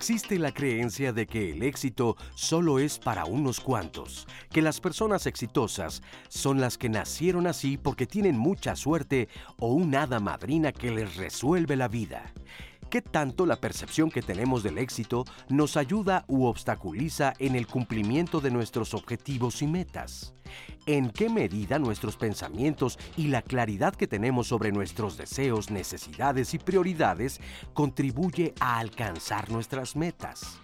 Existe la creencia de que el éxito solo es para unos cuantos, que las personas exitosas son las que nacieron así porque tienen mucha suerte o un hada madrina que les resuelve la vida. ¿Qué tanto la percepción que tenemos del éxito nos ayuda u obstaculiza en el cumplimiento de nuestros objetivos y metas? ¿En qué medida nuestros pensamientos y la claridad que tenemos sobre nuestros deseos, necesidades y prioridades contribuye a alcanzar nuestras metas?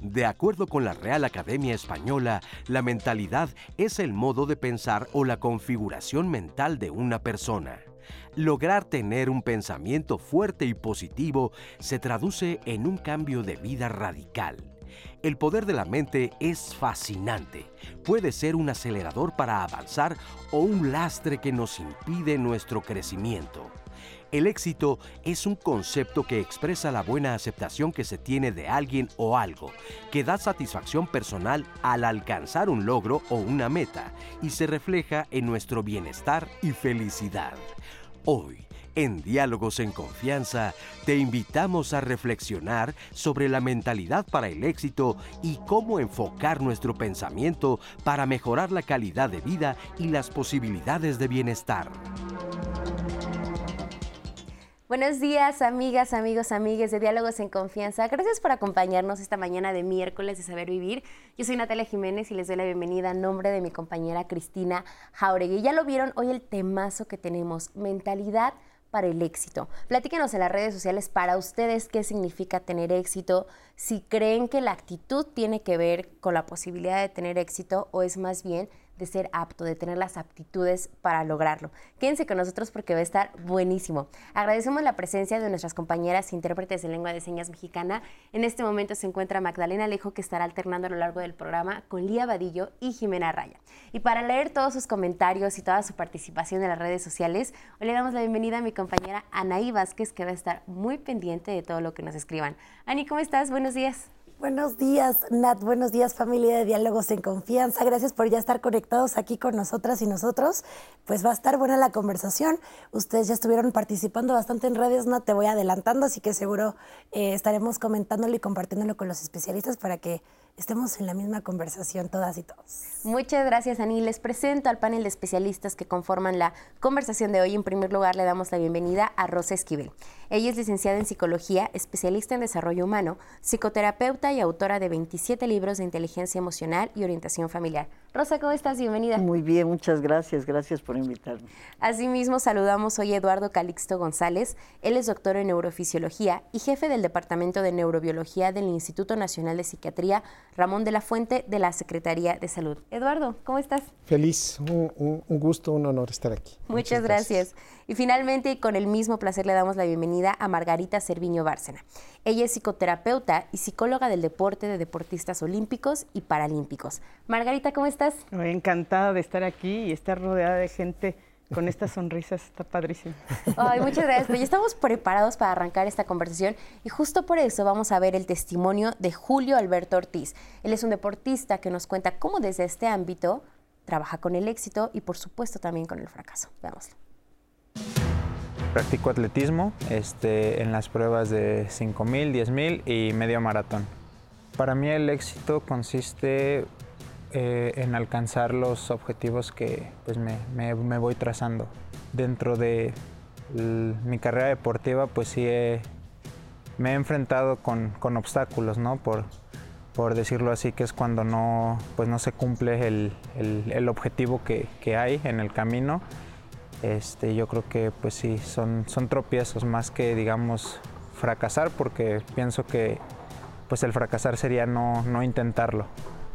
De acuerdo con la Real Academia Española, la mentalidad es el modo de pensar o la configuración mental de una persona. Lograr tener un pensamiento fuerte y positivo se traduce en un cambio de vida radical. El poder de la mente es fascinante. Puede ser un acelerador para avanzar o un lastre que nos impide nuestro crecimiento. El éxito es un concepto que expresa la buena aceptación que se tiene de alguien o algo, que da satisfacción personal al alcanzar un logro o una meta y se refleja en nuestro bienestar y felicidad. Hoy, en Diálogos en Confianza, te invitamos a reflexionar sobre la mentalidad para el éxito y cómo enfocar nuestro pensamiento para mejorar la calidad de vida y las posibilidades de bienestar. Buenos días, amigas, amigos, amigues de Diálogos en Confianza. Gracias por acompañarnos esta mañana de miércoles de Saber Vivir. Yo soy Natalia Jiménez y les doy la bienvenida en nombre de mi compañera Cristina Jauregui. Ya lo vieron hoy el temazo que tenemos, mentalidad para el éxito. Platíquenos en las redes sociales para ustedes qué significa tener éxito, si creen que la actitud tiene que ver con la posibilidad de tener éxito o es más bien de ser apto, de tener las aptitudes para lograrlo. Quédense con nosotros porque va a estar buenísimo. Agradecemos la presencia de nuestras compañeras intérpretes de lengua de señas mexicana. En este momento se encuentra Magdalena Alejo, que estará alternando a lo largo del programa con Lía Vadillo y Jimena Raya. Y para leer todos sus comentarios y toda su participación en las redes sociales, hoy le damos la bienvenida a mi compañera Anaí Vázquez, que va a estar muy pendiente de todo lo que nos escriban. Ani, ¿cómo estás? Buenos días. Buenos días, Nat. Buenos días, familia de Diálogos en Confianza. Gracias por ya estar conectados aquí con nosotras y nosotros. Pues va a estar buena la conversación. Ustedes ya estuvieron participando bastante en redes, no te voy adelantando, así que seguro eh, estaremos comentándolo y compartiéndolo con los especialistas para que estemos en la misma conversación todas y todos. Muchas gracias, Ani. Les presento al panel de especialistas que conforman la conversación de hoy. En primer lugar, le damos la bienvenida a Rosa Esquivel. Ella es licenciada en psicología, especialista en desarrollo humano, psicoterapeuta y autora de 27 libros de inteligencia emocional y orientación familiar. Rosa, ¿cómo estás? Bienvenida. Muy bien, muchas gracias. Gracias por invitarme. Asimismo, saludamos hoy a Eduardo Calixto González. Él es doctor en neurofisiología y jefe del Departamento de Neurobiología del Instituto Nacional de Psiquiatría Ramón de la Fuente de la Secretaría de Salud. Eduardo, ¿cómo estás? Feliz, un, gusto, un honor estar aquí. Muchas, gracias. Y finalmente, y con el mismo placer, le damos la bienvenida a Margarita Cerviño Bárcena. Ella es psicoterapeuta y psicóloga del deporte de deportistas olímpicos y paralímpicos. Margarita, ¿cómo estás? Encantada de estar aquí y estar rodeada de gente con estas sonrisas, está padrísimo. Ay, muchas gracias. Pues ya estamos preparados para arrancar esta conversación y justo por eso vamos a ver el testimonio de Julio Alberto Ortiz. Él es un deportista que nos cuenta cómo desde este ámbito trabaja con el éxito y por supuesto también con el fracaso. Veámoslo. Practico atletismo este, en las pruebas de 5.000, 10.000 y medio maratón. Para mí el éxito consiste eh, en alcanzar los objetivos que pues, me, voy trazando. Dentro de mi carrera deportiva, pues sí me he enfrentado con, obstáculos, ¿no? Por, por decirlo así, que es cuando no, pues no se cumple el, objetivo que, hay en el camino. Este, yo creo que pues sí, son, son tropiezos más que digamos fracasar, porque pienso que pues el fracasar sería no, no intentarlo.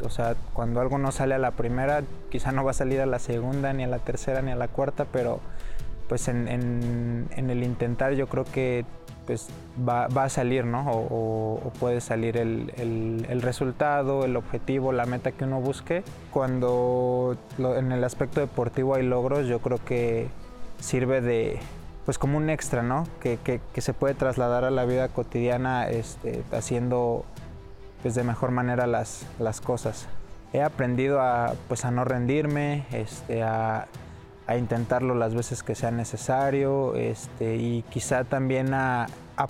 O sea, cuando algo no sale a la primera, quizá no va a salir a la segunda, ni a la tercera, ni a la cuarta, pero pues en, el intentar yo creo que pues va, a salir, ¿no? O, puede salir el, resultado, el objetivo, la meta que uno busque. Cuando en el aspecto deportivo hay logros, yo creo que sirve de, pues como un extra, ¿no? Que, se puede trasladar a la vida cotidiana este, haciendo pues de mejor manera las, las cosas. He aprendido a, pues a no rendirme, este, a, a intentarlo las veces que sea necesario este, y quizá también a,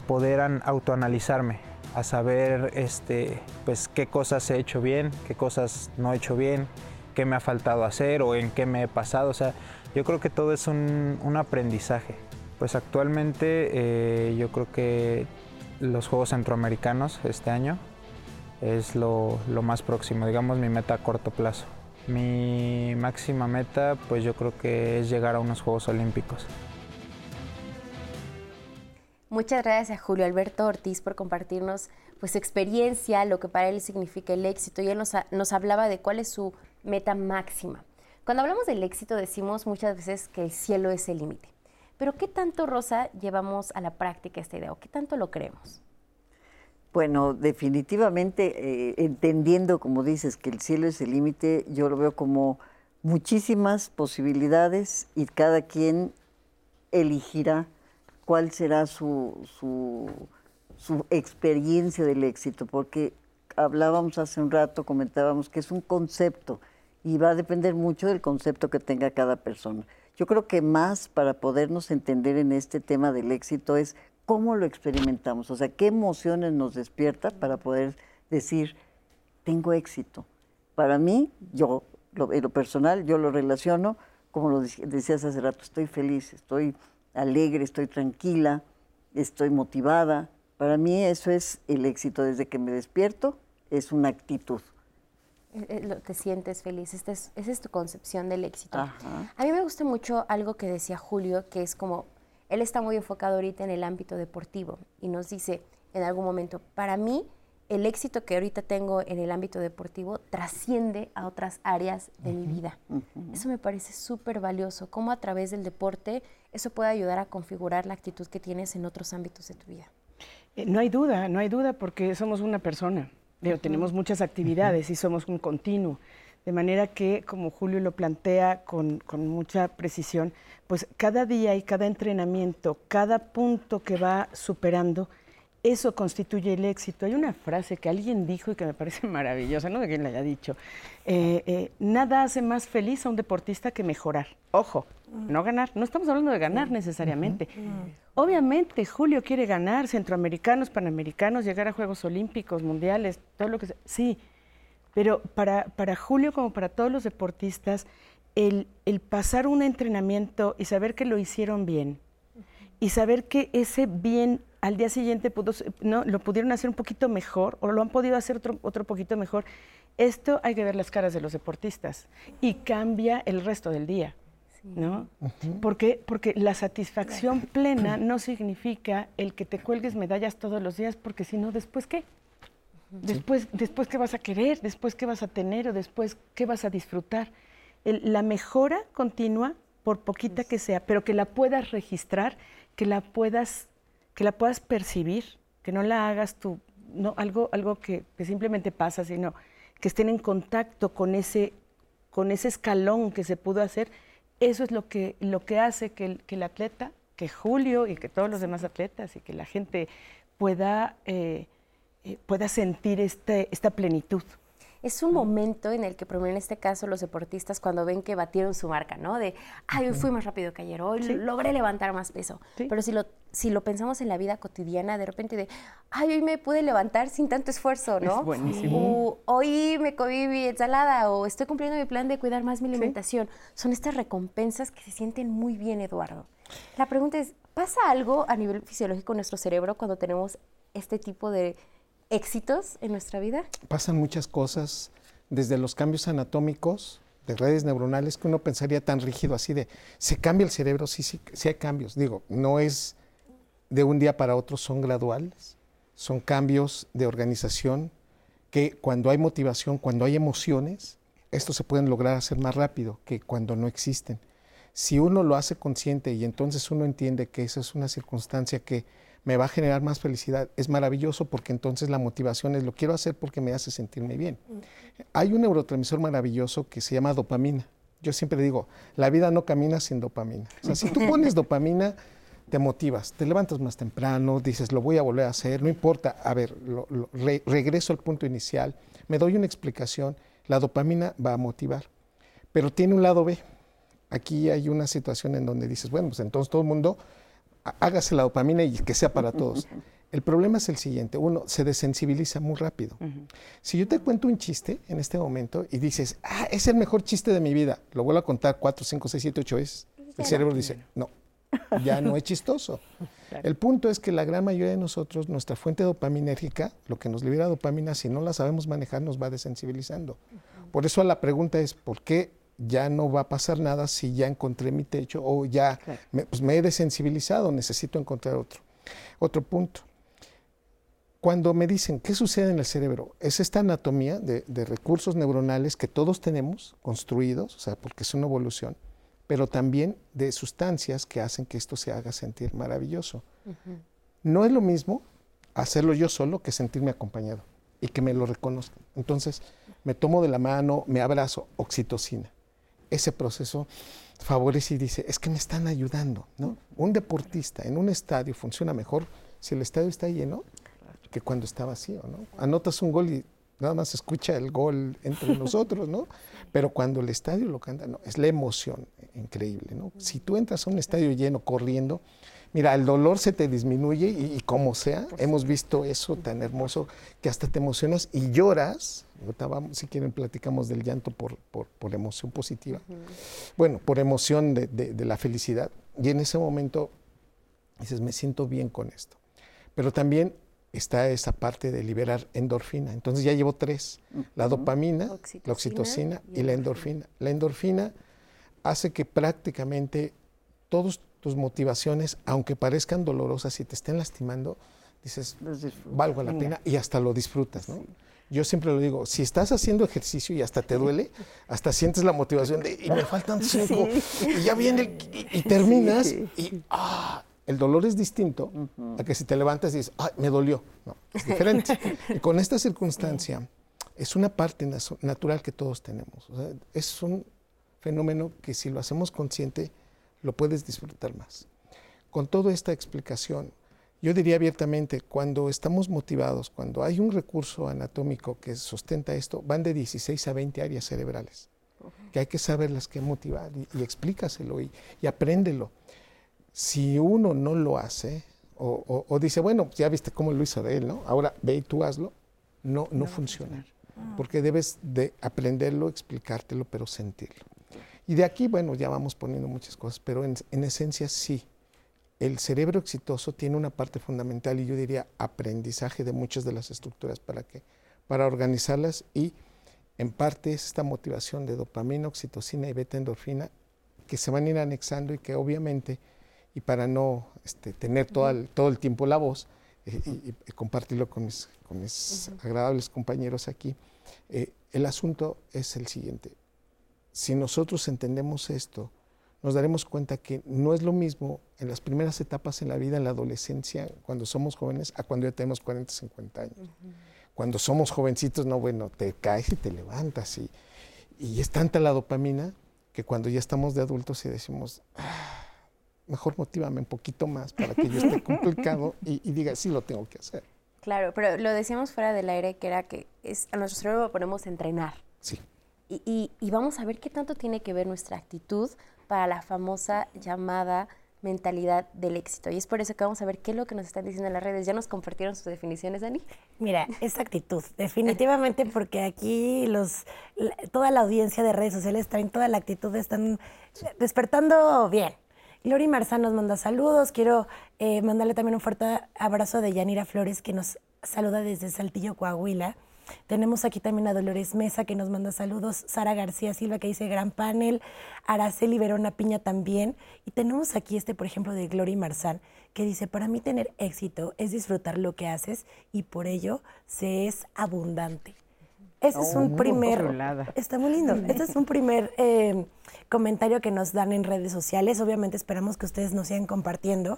poder autoanalizarme. a saber este, pues, qué cosas he hecho bien, qué cosas no he hecho bien, qué me ha faltado hacer o en qué me he pasado. O sea, yo creo que todo es un, aprendizaje. Pues actualmente eh, yo creo que los Juegos Centroamericanos este año es lo, más próximo, digamos mi meta a corto plazo. Mi máxima meta pues yo creo que es llegar a unos Juegos Olímpicos. Muchas gracias a Julio Alberto Ortiz por compartirnos pues, su experiencia, lo que para él significa el éxito. Y él nos, nos hablaba de cuál es su meta máxima. Cuando hablamos del éxito decimos muchas veces que el cielo es el límite. Pero ¿qué tanto, Rosa, llevamos a la práctica esta idea o qué tanto lo creemos? Bueno, definitivamente, eh, entendiendo, como dices, que el cielo es el límite, yo lo veo como muchísimas posibilidades y cada quien elegirá cuál será su, su, su experiencia del éxito, porque hablábamos hace un rato, comentábamos que es un concepto y va a depender mucho del concepto que tenga cada persona. Yo creo que más para podernos entender en este tema del éxito es cómo lo experimentamos, o sea, qué emociones nos despierta para poder decir, tengo éxito. Para mí, yo, en lo personal, yo lo relaciono, como lo decías hace rato, estoy feliz, estoy alegre, estoy tranquila, estoy motivada. Para mí eso es el éxito. Desde que me despierto, es una actitud. Eh, eh, te sientes feliz, esa es, es, tu concepción del éxito. A mí me gusta mucho algo que decía Julio, que es como, él está muy enfocado ahorita en el ámbito deportivo y nos dice en algún momento, para mí el éxito que ahorita tengo en el ámbito deportivo trasciende a otras áreas de mi vida. Eso me parece súper valioso, cómo a través del deporte eso puede ayudar a configurar la actitud que tienes en otros ámbitos de tu vida. Eh, no hay duda, no hay duda porque somos una persona tenemos muchas actividades y somos un continuo. De manera que, como Julio lo plantea con, con, mucha precisión, pues cada día y cada entrenamiento, cada punto que va superando, eso constituye el éxito. Hay una frase que alguien dijo y que me parece maravillosa, no de quién la haya dicho. Eh, eh, nada hace más feliz a un deportista que mejorar. Ojo, no ganar. No estamos hablando de ganar necesariamente. Obviamente, Julio quiere ganar, centroamericanos, panamericanos, llegar a Juegos Olímpicos, mundiales, todo lo que sea. Sí, pero para, para Julio, como para todos los deportistas, el, el pasar un entrenamiento y saber que lo hicieron bien, y saber que ese bien al día siguiente pudo, no, lo pudieron hacer un poquito mejor o lo han podido hacer otro, otro poquito mejor, esto hay que ver las caras de los deportistas y cambia el resto del día. ¿no? porque, porque la satisfacción plena no significa el que te cuelgues medallas todos los días, porque si no, ¿después qué? Después, después qué vas a querer, después qué vas a tener o después qué vas a disfrutar. la mejora continua, por poquita que sea, pero que la puedas registrar, que la puedas, que la puedas percibir, que no la hagas tú, no, algo, algo que, que simplemente pasa, sino que estén en contacto con ese, con ese escalón que se pudo hacer. Eso es lo que, lo que hace que el, atleta, que Julio y que todos los demás atletas y que la gente pueda, eh, eh, pueda sentir este, esta plenitud. Es un momento en el que, por en este caso, los deportistas cuando ven que batieron su marca, ¿no? De, ay, hoy fui más rápido que ayer, hoy logré levantar más peso. Pero si lo, si lo pensamos en la vida cotidiana, de repente de, ay, hoy me pude levantar sin tanto esfuerzo, ¿no? Es buenísimo. hoy me comí mi ensalada o estoy cumpliendo mi plan de cuidar más mi alimentación. Son estas recompensas que se sienten muy bien, Eduardo. La pregunta es, ¿pasa algo a nivel fisiológico en nuestro cerebro cuando tenemos este tipo de éxitos en nuestra vida? Pasan muchas cosas, desde los cambios anatómicos de redes neuronales que uno pensaría tan rígido así de, ¿se cambia el cerebro? Sí, sí, sí hay cambios. Digo, no es de un día para otro, son graduales, son cambios de organización que cuando hay motivación, cuando hay emociones, estos se pueden lograr hacer más rápido que cuando no existen. Si uno lo hace consciente y entonces uno entiende que esa es una circunstancia que me va a generar más felicidad. Es maravilloso porque entonces la motivación es lo quiero hacer porque me hace sentirme bien. Hay un neurotransmisor maravilloso que se llama dopamina. Yo siempre digo, la vida no camina sin dopamina. O sea, si tú pones dopamina, te motivas, te levantas más temprano, dices, lo voy a volver a hacer, no importa, a ver, regreso al punto inicial, me doy una explicación, la dopamina va a motivar, pero tiene un lado B. Aquí hay una situación en donde dices, bueno, pues entonces todo el mundo hágase la dopamina y que sea para todos. El problema es el siguiente, uno se desensibiliza muy rápido. Si yo te cuento un chiste en este momento y dices, ah, es el mejor chiste de mi vida, lo vuelvo a contar cuatro, cinco, seis, siete, ocho veces, el cerebro dice, no, ya no es chistoso. El punto es que la gran mayoría de nosotros, nuestra fuente dopaminérgica, lo que nos libera dopamina, si no la sabemos manejar, nos va desensibilizando. Por eso la pregunta es, ¿por qué ya no va a pasar nada si ya encontré mi techo o ya me, pues me he desensibilizado, necesito encontrar otro? Otro punto. Cuando me dicen, ¿qué sucede en el cerebro? Es esta anatomía de, de recursos neuronales que todos tenemos construidos, o sea, porque es una evolución, pero también de sustancias que hacen que esto se haga sentir maravilloso. No es lo mismo hacerlo yo solo que sentirme acompañado y que me lo reconozcan. Entonces, me tomo de la mano, me abrazo, oxitocina. Ese proceso favorece y dice, es que me están ayudando, ¿no? Un deportista en un estadio funciona mejor si el estadio está lleno que cuando está vacío, ¿no? Anotas un gol y nada más escucha el gol entre nosotros, ¿no? Pero cuando el estadio lo canta, no, es la emoción increíble, ¿no? Si tú entras a un estadio lleno corriendo, mira, el dolor se te disminuye y, como sea, hemos visto eso tan hermoso que hasta te emocionas y lloras. Si quieren, platicamos del llanto por, por, emoción positiva. Bueno, por emoción de, de la felicidad. Y en ese momento dices, me siento bien con esto. Pero también está esa parte de liberar endorfina. Entonces ya llevo tres, la dopamina, la oxitocina y, la endorfina. La endorfina hace que prácticamente todas tus motivaciones, aunque parezcan dolorosas y te estén lastimando, dices, valgo la pena y hasta lo disfrutas, ¿no? Yo siempre lo digo, si estás haciendo ejercicio y hasta te duele, hasta sientes la motivación de, y me faltan cinco, y ya viene, y, terminas, y, ah, el dolor es distinto a que si te levantas y dices, Ay, me dolió. No, es diferente. y con esta circunstancia, es una parte natural que todos tenemos. es un fenómeno que si lo hacemos consciente, lo puedes disfrutar más. Con toda esta explicación, yo diría abiertamente, cuando estamos motivados, cuando hay un recurso anatómico que sustenta esto, van de 16 a 20 áreas cerebrales, que hay que saberlas que motivar y, explícaselo y, y apréndelo si uno no lo hace, o, dice, bueno, ya viste cómo lo hizo de él, ¿no? Ahora ve y tú hazlo, no, no, funciona. Porque debes de aprenderlo, explicártelo, pero sentirlo. Y de aquí, bueno, ya vamos poniendo muchas cosas, pero en, en esencia sí. El cerebro exitoso tiene una parte fundamental y yo diría aprendizaje de muchas de las estructuras para que para organizarlas y en parte es esta motivación de dopamina, oxitocina y beta endorfina que se van a ir anexando y que obviamente y para no este, tener todo el, todo el tiempo la voz eh, y, compartirlo con mis, con mis agradables compañeros aquí, eh, el asunto es el siguiente. Si nosotros entendemos esto, nos daremos cuenta que no es lo mismo en las primeras etapas en la vida, en la adolescencia, cuando somos jóvenes, a cuando ya tenemos 40, 50 años. Cuando somos jovencitos, no, bueno, te caes y te levantas y, y es tanta la dopamina que cuando ya estamos de adultos y decimos, ah, mejor motívame un poquito más para que yo esté complicado y, diga, sí lo tengo que hacer. Claro, pero lo decíamos fuera del aire que era que es, a nuestro cerebro lo ponemos a entrenar. Sí. Y, y, vamos a ver qué tanto tiene que ver nuestra actitud para la famosa llamada mentalidad del éxito. Y es por eso que vamos a ver qué es lo que nos están diciendo en las redes. ¿Ya nos compartieron sus definiciones, Dani? Mira, esa actitud, definitivamente porque aquí los, toda la audiencia de redes sociales traen toda la actitud, están despertando bien. Lori Marzán nos manda saludos. Quiero eh, mandarle también un fuerte abrazo de Yanira Flores, que nos saluda desde Saltillo, Coahuila. Tenemos aquí también a Dolores Mesa, que nos manda saludos. Sara García Silva, que dice gran panel. Araceli Verona Piña también. Y tenemos aquí este, por ejemplo, de Glory Marzán, que dice, para mí tener éxito es disfrutar lo que haces y por ello se es abundante. Ese es un primer... Está muy lindo. Este es un primer eh, comentario que nos dan en redes sociales. Obviamente esperamos que ustedes nos sigan compartiendo.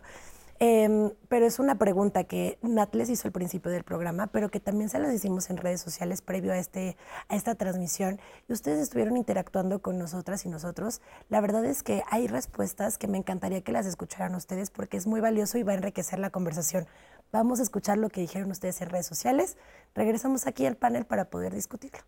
Em, pero es una pregunta que Nat les hizo al principio del programa, pero que también se las hicimos en redes sociales previo a, este, a esta transmisión. Y ustedes estuvieron interactuando con nosotras y nosotros. La verdad es que hay respuestas que me encantaría que las escucharan ustedes porque es muy valioso y va a enriquecer la conversación. Vamos a escuchar lo que dijeron ustedes en redes sociales. Regresamos aquí al panel para poder discutirlo.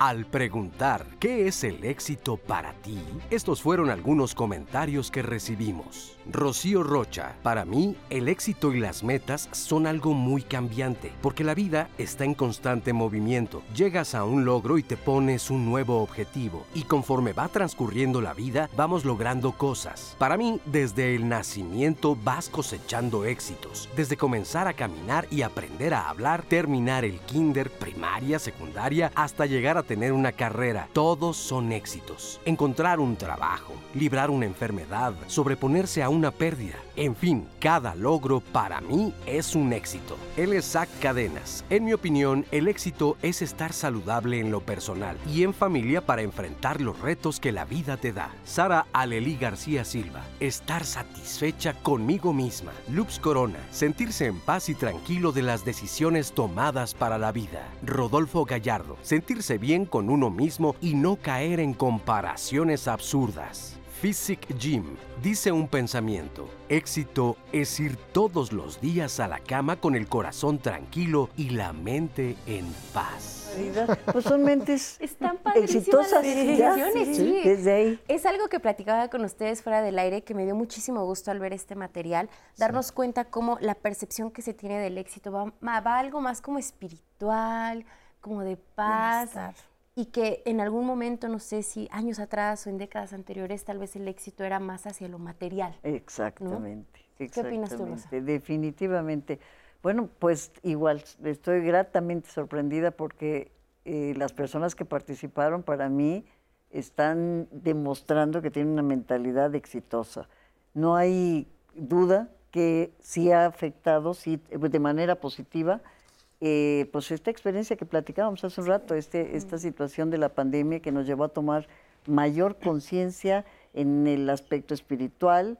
Al preguntar ¿qué es el éxito para ti? Estos fueron algunos comentarios que recibimos. Rocío Rocha, para mí el éxito y las metas son algo muy cambiante, porque la vida está en constante movimiento. Llegas a un logro y te pones un nuevo objetivo, y conforme va transcurriendo la vida, vamos logrando cosas. Para mí, desde el nacimiento vas cosechando éxitos, desde comenzar a caminar y aprender a hablar, terminar el kinder, primaria, secundaria, hasta llegar a tener una carrera. Todos son éxitos. Encontrar un trabajo, librar una enfermedad, sobreponerse a una pérdida. En fin, cada logro para mí es un éxito. Él es Zach Cadenas. En mi opinión, el éxito es estar saludable en lo personal y en familia para enfrentar los retos que la vida te da. Sara Aleli García Silva. Estar satisfecha conmigo misma. Lux Corona. Sentirse en paz y tranquilo de las decisiones tomadas para la vida. Rodolfo Gallardo. Sentirse bien con uno mismo y no caer en comparaciones absurdas. Physic Gym dice un pensamiento. Éxito es ir todos los días a la cama con el corazón tranquilo y la mente en paz. Pues son mentes Están padrísimas exitosas. las sí, sí. Desde ahí. Es algo que platicaba con ustedes fuera del aire que me dio muchísimo gusto al ver este material, darnos cuenta cómo la percepción que se tiene del éxito va, algo más como espiritual, como de paz. Bienestar. Y que en algún momento, no sé si años atrás o en décadas anteriores, tal vez el éxito era más hacia lo material. Exactamente. ¿Qué opinas tú, Rosa? Definitivamente. Bueno, pues igual, estoy gratamente sorprendida porque eh, las personas que participaron para mí están demostrando que tienen una mentalidad exitosa. No hay duda que sí ha afectado, sí, de manera positiva, eh, pues esta experiencia que platicábamos hace un rato, este, esta situación de la pandemia que nos llevó a tomar mayor conciencia en el aspecto espiritual,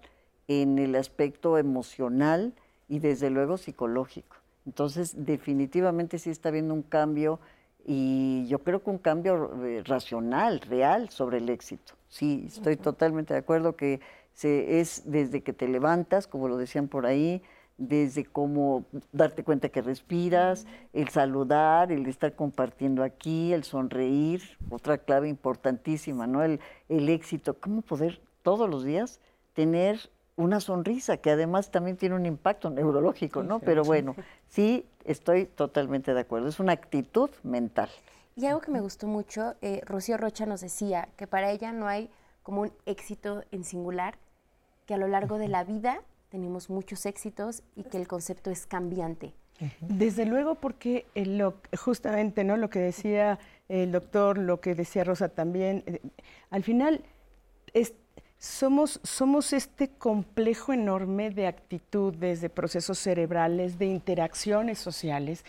en el aspecto emocional y desde luego psicológico. Entonces, definitivamente sí está habiendo un cambio y yo creo que un cambio eh, racional, real sobre el éxito. Sí, estoy totalmente de acuerdo que se, es desde que te levantas, como lo decían por ahí, desde cómo darte cuenta que respiras, el saludar, el estar compartiendo aquí, el sonreír, otra clave importantísima, ¿no? El, el éxito, cómo poder todos los días tener una sonrisa, que además también tiene un impacto neurológico, ¿no? Pero bueno, sí, estoy totalmente de acuerdo, es una actitud mental. Y algo que me gustó mucho, eh, Rocío Rocha nos decía que para ella no hay como un éxito en singular, que a lo largo de la vida tenemos muchos éxitos y que el concepto es cambiante. Desde luego, porque lo- justamente no lo que decía el doctor, lo que decía Rosa también, eh, al final es- somos, somos este complejo enorme de actitudes, de procesos cerebrales, de interacciones sociales.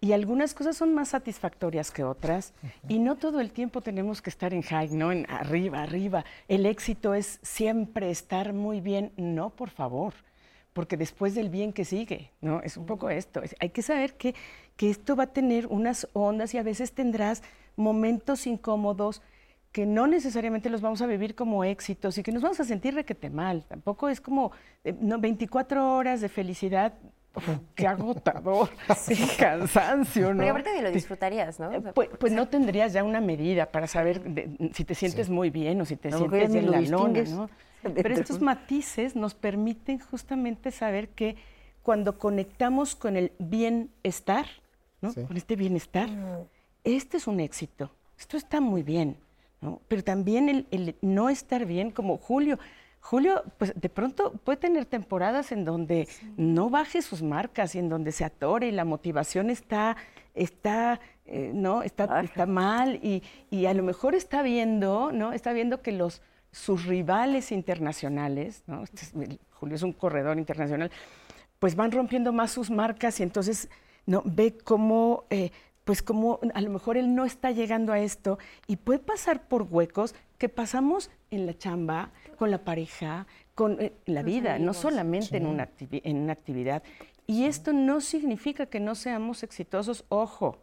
Y algunas cosas son más satisfactorias que otras. Y no todo el tiempo tenemos que estar en high, ¿no? En arriba, arriba. El éxito es siempre estar muy bien. No, por favor porque después del bien que sigue, ¿no? Es un poco esto. Es- hay que saber que, que esto va a tener unas ondas y a veces tendrás momentos incómodos que no necesariamente los vamos a vivir como éxitos y que nos vamos a sentir requete mal. Tampoco es como eh, no, 24 horas de felicidad. Qué agotador, qué cansancio, ¿no? Porque aparte de lo disfrutarías, ¿no? O sea, Pues, pues no tendrías ya una medida para saber de- si te sientes muy bien o si te sientes en ni lo la lona, ¿no? Pero estos matices nos permiten justamente saber que cuando conectamos con el bienestar, ¿no? Sí. con este bienestar, este es un éxito, esto está muy bien, ¿no? pero también el, el no estar bien, como Julio. Julio, pues de pronto puede tener temporadas en donde no baje sus marcas y en donde se atore y la motivación está, está, eh, no, está, está mal y, y a lo mejor está viendo, ¿no? Está viendo que los sus rivales internacionales, ¿no? Este Julio es un corredor internacional, pues van rompiendo más sus marcas y entonces no ve cómo eh, pues como a lo mejor él no está llegando a esto y puede pasar por huecos que pasamos en la chamba, con la pareja, con eh, la vida, no solamente en, una activi- en una actividad. Y esto no significa que no seamos exitosos, ojo,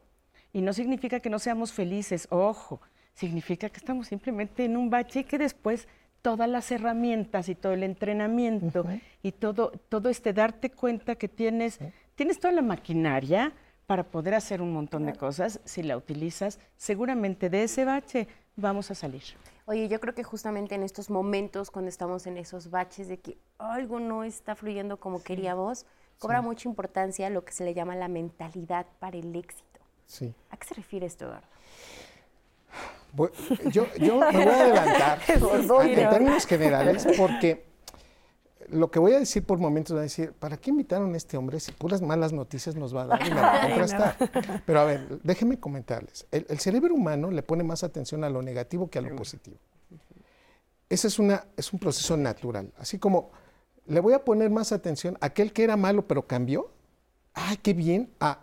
y no significa que no seamos felices, ojo, significa que estamos simplemente en un bache y que después todas las herramientas y todo el entrenamiento y todo, todo este darte cuenta que tienes, tienes toda la maquinaria para poder hacer un montón de cosas. Si la utilizas, seguramente de ese bache vamos a salir. Oye, yo creo que justamente en estos momentos, cuando estamos en esos baches de que algo no está fluyendo como queríamos, cobra mucha importancia lo que se le llama la mentalidad para el éxito. Sí. ¿A qué se refiere esto, Eduardo? Yo, yo me voy a adelantar en términos generales porque lo que voy a decir por momentos va a decir, ¿para qué invitaron a este hombre si puras malas noticias nos va a dar y me va a contrastar? Pero a ver, déjenme comentarles. El, el, cerebro humano le pone más atención a lo negativo que a lo positivo. Ese es, una, es un proceso natural. Así como le voy a poner más atención a aquel que era malo pero cambió. ¡Ay, qué bien! A,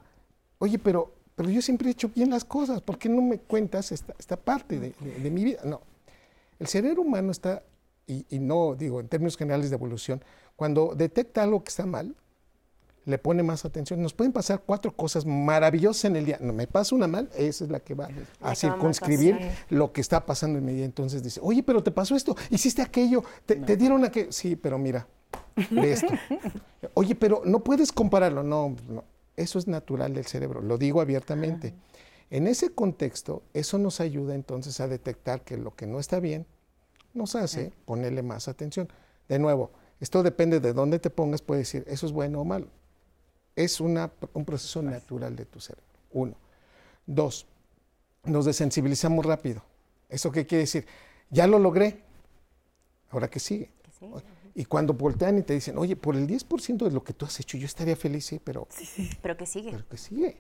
oye, pero pero yo siempre he hecho bien las cosas, ¿por qué no me cuentas esta, esta parte de, de, mi vida? No, el cerebro humano está, y, y, no digo en términos generales de evolución, cuando detecta algo que está mal, le pone más atención. Nos pueden pasar cuatro cosas maravillosas en el día. No me pasa una mal, esa es la que va a circunscribir lo que está pasando en mi día. Entonces dice, oye, pero te pasó esto, hiciste aquello, te, te dieron aquello. Sí, pero mira, de esto. Oye, pero no puedes compararlo. No, no. Eso es natural del cerebro, lo digo abiertamente. En ese contexto, eso nos ayuda entonces a detectar que lo que no está bien nos hace ponerle más atención. De nuevo, esto depende de dónde te pongas, puede decir, eso es bueno o malo. Es una, un proceso natural de tu cerebro. Uno. Dos, nos desensibilizamos rápido. ¿Eso qué quiere decir? Ya lo logré. Ahora qué sigue. Y cuando voltean y te dicen, oye, por el 10% de lo que tú has hecho, yo estaría feliz, sí, pero... Sí, sí. Pero que sigue. Pero que sigue.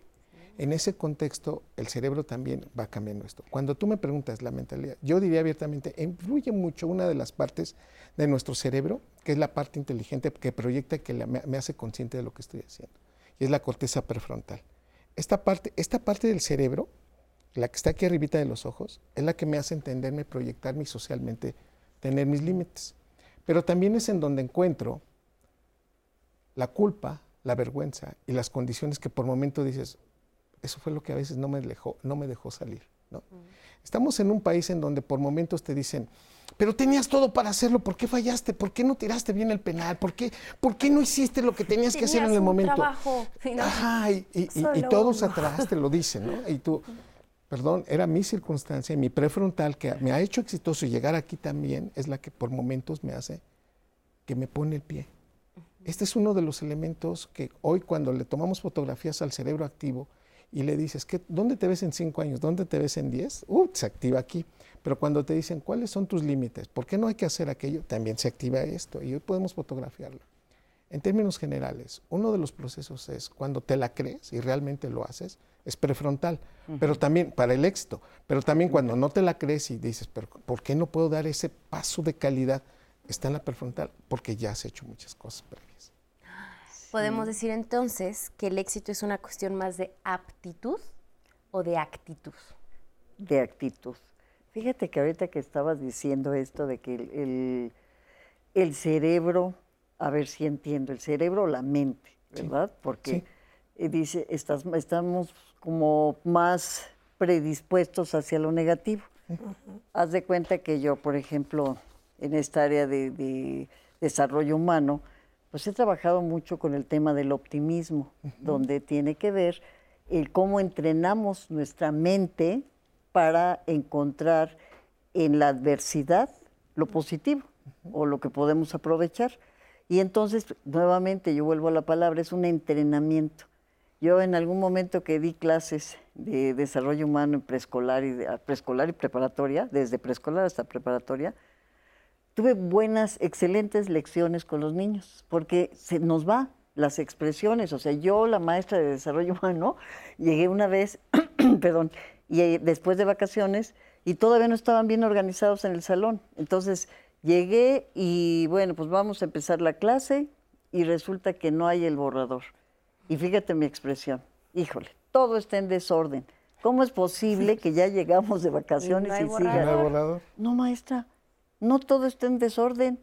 En ese contexto, el cerebro también va cambiando esto. Cuando tú me preguntas la mentalidad, yo diría abiertamente, influye mucho una de las partes de nuestro cerebro, que es la parte inteligente que proyecta, que me hace consciente de lo que estoy haciendo. Y es la corteza prefrontal. Esta parte, esta parte del cerebro, la que está aquí arribita de los ojos, es la que me hace entenderme, proyectarme y socialmente tener mis límites. Pero también es en donde encuentro la culpa, la vergüenza y las condiciones que por momento dices, eso fue lo que a veces no me dejó, no me dejó salir. ¿no? Estamos en un país en donde por momentos te dicen, pero tenías todo para hacerlo, ¿por qué fallaste? ¿Por qué no tiraste bien el penal? ¿Por qué, por qué no hiciste lo que tenías, que hacer en el momento? Trabajo, Ajá, y, y, y, y todos atrás te lo dicen, ¿no? Y tú, perdón, era mi circunstancia, mi prefrontal que me ha hecho exitoso y llegar aquí también es la que por momentos me hace que me pone el pie. Este es uno de los elementos que hoy cuando le tomamos fotografías al cerebro activo y le dices, ¿qué, ¿dónde te ves en cinco años? ¿Dónde te ves en diez? Uh, se activa aquí. Pero cuando te dicen, ¿cuáles son tus límites? ¿Por qué no hay que hacer aquello? También se activa esto y hoy podemos fotografiarlo. En términos generales, uno de los procesos es cuando te la crees y realmente lo haces, es prefrontal, uh -huh. pero también para el éxito, pero también cuando no te la crees y dices, pero ¿por qué no puedo dar ese paso de calidad? Está en la prefrontal, porque ya has hecho muchas cosas previas. Podemos decir entonces que el éxito es una cuestión más de aptitud o de actitud. De actitud. Fíjate que ahorita que estabas diciendo esto de que el, el, el cerebro, a ver si entiendo, el cerebro o la mente, ¿verdad? Sí. Porque sí. dice, estás, estamos como más predispuestos hacia lo negativo. Uh -huh. Haz de cuenta que yo, por ejemplo, en esta área de, de, desarrollo humano, pues he trabajado mucho con el tema del optimismo, uh -huh. donde tiene que ver el cómo entrenamos nuestra mente para encontrar en la adversidad lo positivo uh -huh. o lo que podemos aprovechar. Y entonces, nuevamente, yo vuelvo a la palabra, es un entrenamiento. Yo en algún momento que di clases de desarrollo humano en preescolar y, de, preescolar y preparatoria, desde preescolar hasta preparatoria, tuve buenas, excelentes lecciones con los niños, porque se nos va las expresiones. O sea, yo, la maestra de desarrollo humano, llegué una vez, perdón, y eh, después de vacaciones, y todavía no estaban bien organizados en el salón. Entonces, llegué y bueno, pues vamos a empezar la clase y resulta que no hay el borrador. Y fíjate mi expresión, híjole, todo está en desorden. ¿Cómo es posible que ya llegamos de vacaciones y, no y siga? ¿No hay borrador? No, maestra, no todo está en desorden.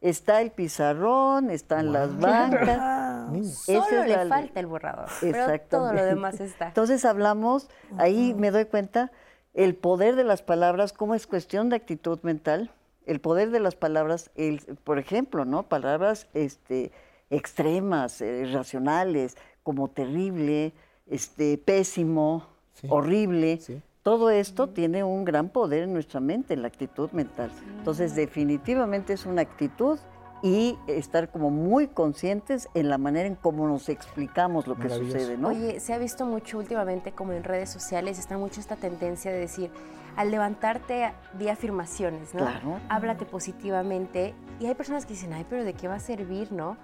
Está el pizarrón, están wow. las bancas. Solo le la... falta el borrador, pero todo lo demás está. Entonces hablamos, ahí me doy cuenta, el poder de las palabras, cómo es cuestión de actitud mental, el poder de las palabras, el, por ejemplo, ¿no? Palabras este, extremas, eh, racionales, como terrible, este, pésimo, Sí. horrible. Sí. Todo esto tiene un gran poder en nuestra mente, en la actitud mental. Entonces, definitivamente es una actitud y estar como muy conscientes en la manera en cómo nos explicamos lo que sucede, ¿no? Oye, se ha visto mucho últimamente como en redes sociales, está mucho esta tendencia de decir, al levantarte, di afirmaciones, ¿no? Claro. Háblate positivamente. Y hay personas que dicen, ay, pero ¿de qué va a servir, no?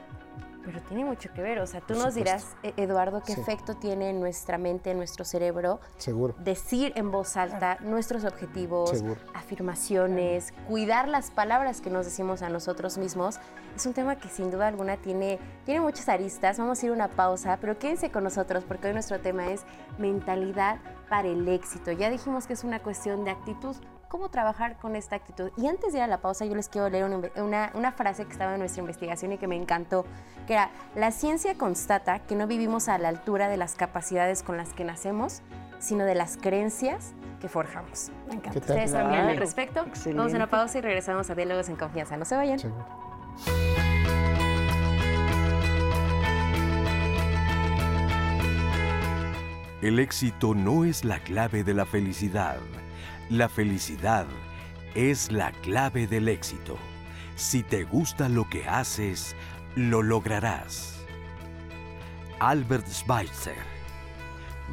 Pero tiene mucho que ver. O sea, tú nos dirás, eh, Eduardo, qué Sí. efecto tiene en nuestra mente, en nuestro cerebro, Seguro. decir en voz alta nuestros objetivos, Seguro. afirmaciones, cuidar las palabras que nos decimos a nosotros mismos. Es un tema que sin duda alguna tiene, tiene muchas aristas. Vamos a ir a una pausa, pero quédense con nosotros porque hoy nuestro tema es mentalidad para el éxito. Ya dijimos que es una cuestión de actitud. ¿Cómo trabajar con esta actitud? Y antes de ir a la pausa, yo les quiero leer una, una- una frase que estaba en nuestra investigación y que me encantó, que era, la ciencia constata que no vivimos a la altura de las capacidades con las que nacemos, sino de las creencias que forjamos. Me encanta. ¿Qué tal? ¿Ustedes opinan al respecto? Vamos a una pausa y regresamos a Diálogos en Confianza. No se vayan. El éxito no es la clave de la felicidad. La felicidad es la clave del éxito. Si te gusta lo que haces, lo lograrás. Albert Schweitzer,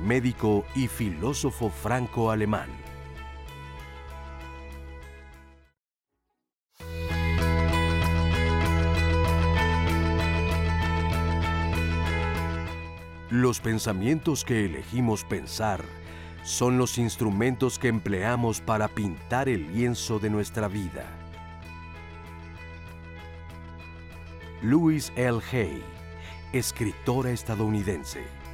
médico y filósofo franco-alemán. Los pensamientos que elegimos pensar son los instrumentos que empleamos para pintar el lienzo de nuestra vida. Louise L. Hay, escritora estadounidense.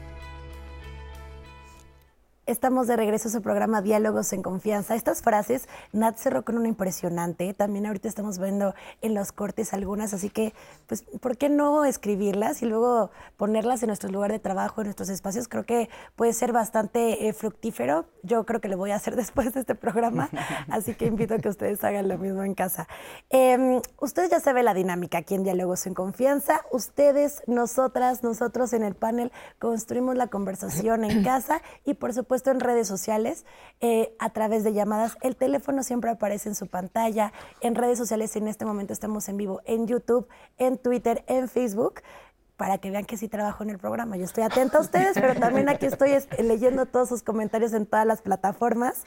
Estamos de regreso a su programa Diálogos en Confianza. Estas frases, Nat cerró con una impresionante. También ahorita estamos viendo en los cortes algunas, así que, pues, ¿por qué no escribirlas y luego ponerlas en nuestro lugar de trabajo, en nuestros espacios? Creo que puede ser bastante eh, fructífero. Yo creo que lo voy a hacer después de este programa, así que invito a que ustedes hagan lo mismo en casa. Eh, ustedes ya saben la dinámica aquí en Diálogos en Confianza. Ustedes, nosotras, nosotros en el panel construimos la conversación en casa y por supuesto en redes sociales eh, a través de llamadas. El teléfono siempre aparece en su pantalla. En redes sociales en este momento estamos en vivo en YouTube, en Twitter, en Facebook para que vean que sí trabajo en el programa. Yo estoy atenta a ustedes, pero también aquí estoy es- leyendo todos sus comentarios en todas las plataformas.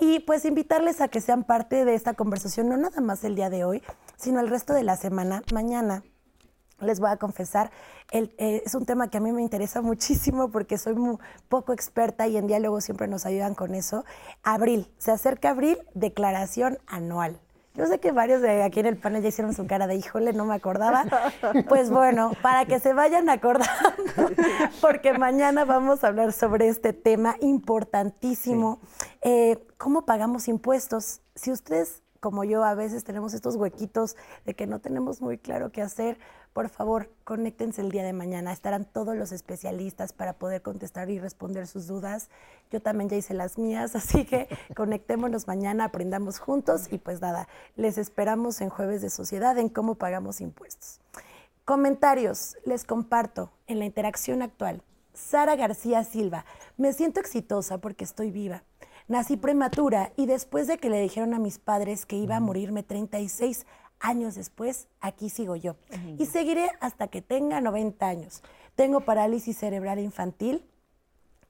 Y pues invitarles a que sean parte de esta conversación, no nada más el día de hoy, sino el resto de la semana. Mañana les voy a confesar, el- eh, es un tema que a mí me interesa muchísimo porque soy muy poco experta y en diálogo siempre nos ayudan con eso. Abril, se acerca abril, declaración anual. Yo sé que varios de aquí en el panel ya hicieron su cara de híjole, no me acordaba. Pues bueno, para que se vayan acordando, porque mañana vamos a hablar sobre este tema importantísimo. Eh, ¿Cómo pagamos impuestos? Si ustedes, como yo, a veces tenemos estos huequitos de que no tenemos muy claro qué hacer, por favor, conéctense el día de mañana. Estarán todos los especialistas para poder contestar y responder sus dudas. Yo también ya hice las mías, así que conectémonos mañana, aprendamos juntos y pues nada, les esperamos en Jueves de Sociedad en cómo pagamos impuestos. Comentarios, les comparto en la interacción actual. Sara García Silva, me siento exitosa porque estoy viva. Nací prematura y después de que le dijeron a mis padres que iba a morirme 36 años después, aquí sigo yo. Y seguiré hasta que tenga 90 años. Tengo parálisis cerebral infantil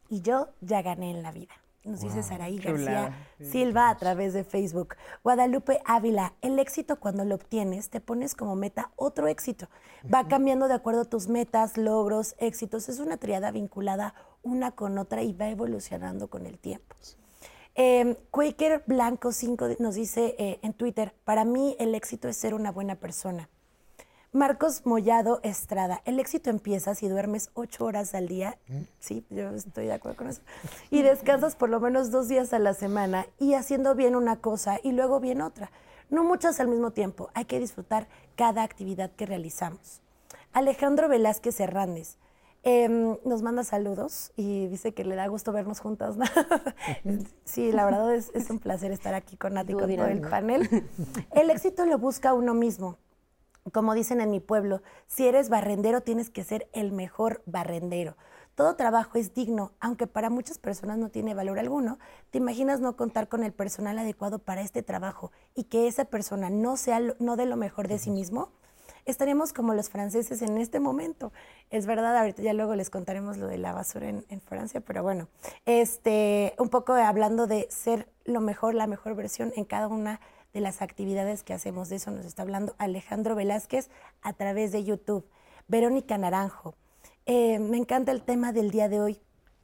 y yo ya gané en la vida. Nos dice Saraí García. Silva a través de Facebook. Guadalupe Ávila, el éxito cuando lo obtienes, te pones como meta otro éxito. Va cambiando de acuerdo a tus metas, logros, éxitos. Es una triada vinculada una con otra y va evolucionando con el tiempo. Eh, Quaker Blanco 5 nos dice eh, en Twitter, para mí el éxito es ser una buena persona. Marcos Mollado Estrada, el éxito empieza si duermes ocho horas al día, sí, yo estoy de acuerdo con eso, y descansas por lo menos dos días a la semana y haciendo bien una cosa y luego bien otra. No muchas al mismo tiempo, hay que disfrutar cada actividad que realizamos. Alejandro Velázquez Hernández, Em, nos manda saludos y dice que le da gusto vernos juntas. sí, la verdad es, es un placer estar aquí con Nati, con todo el panel. El éxito lo busca uno mismo. Como dicen en mi pueblo, si eres barrendero tienes que ser el mejor barrendero. todo trabajo es digno, aunque para muchas personas no tiene valor alguno. ¿Te imaginas no contar con el personal adecuado para este trabajo y que esa persona no sea no dé lo mejor de sí mismo? Estaríamos como los franceses en este momento. Es verdad, ahorita ya luego les contaremos lo de la basura en, Francia, pero bueno, este, un poco hablando de ser lo mejor, la mejor versión en cada una de las actividades que hacemos. De eso nos está hablando Alejandro Velázquez a través de YouTube. Verónica Naranjo. Eh, me encanta el tema del día de hoy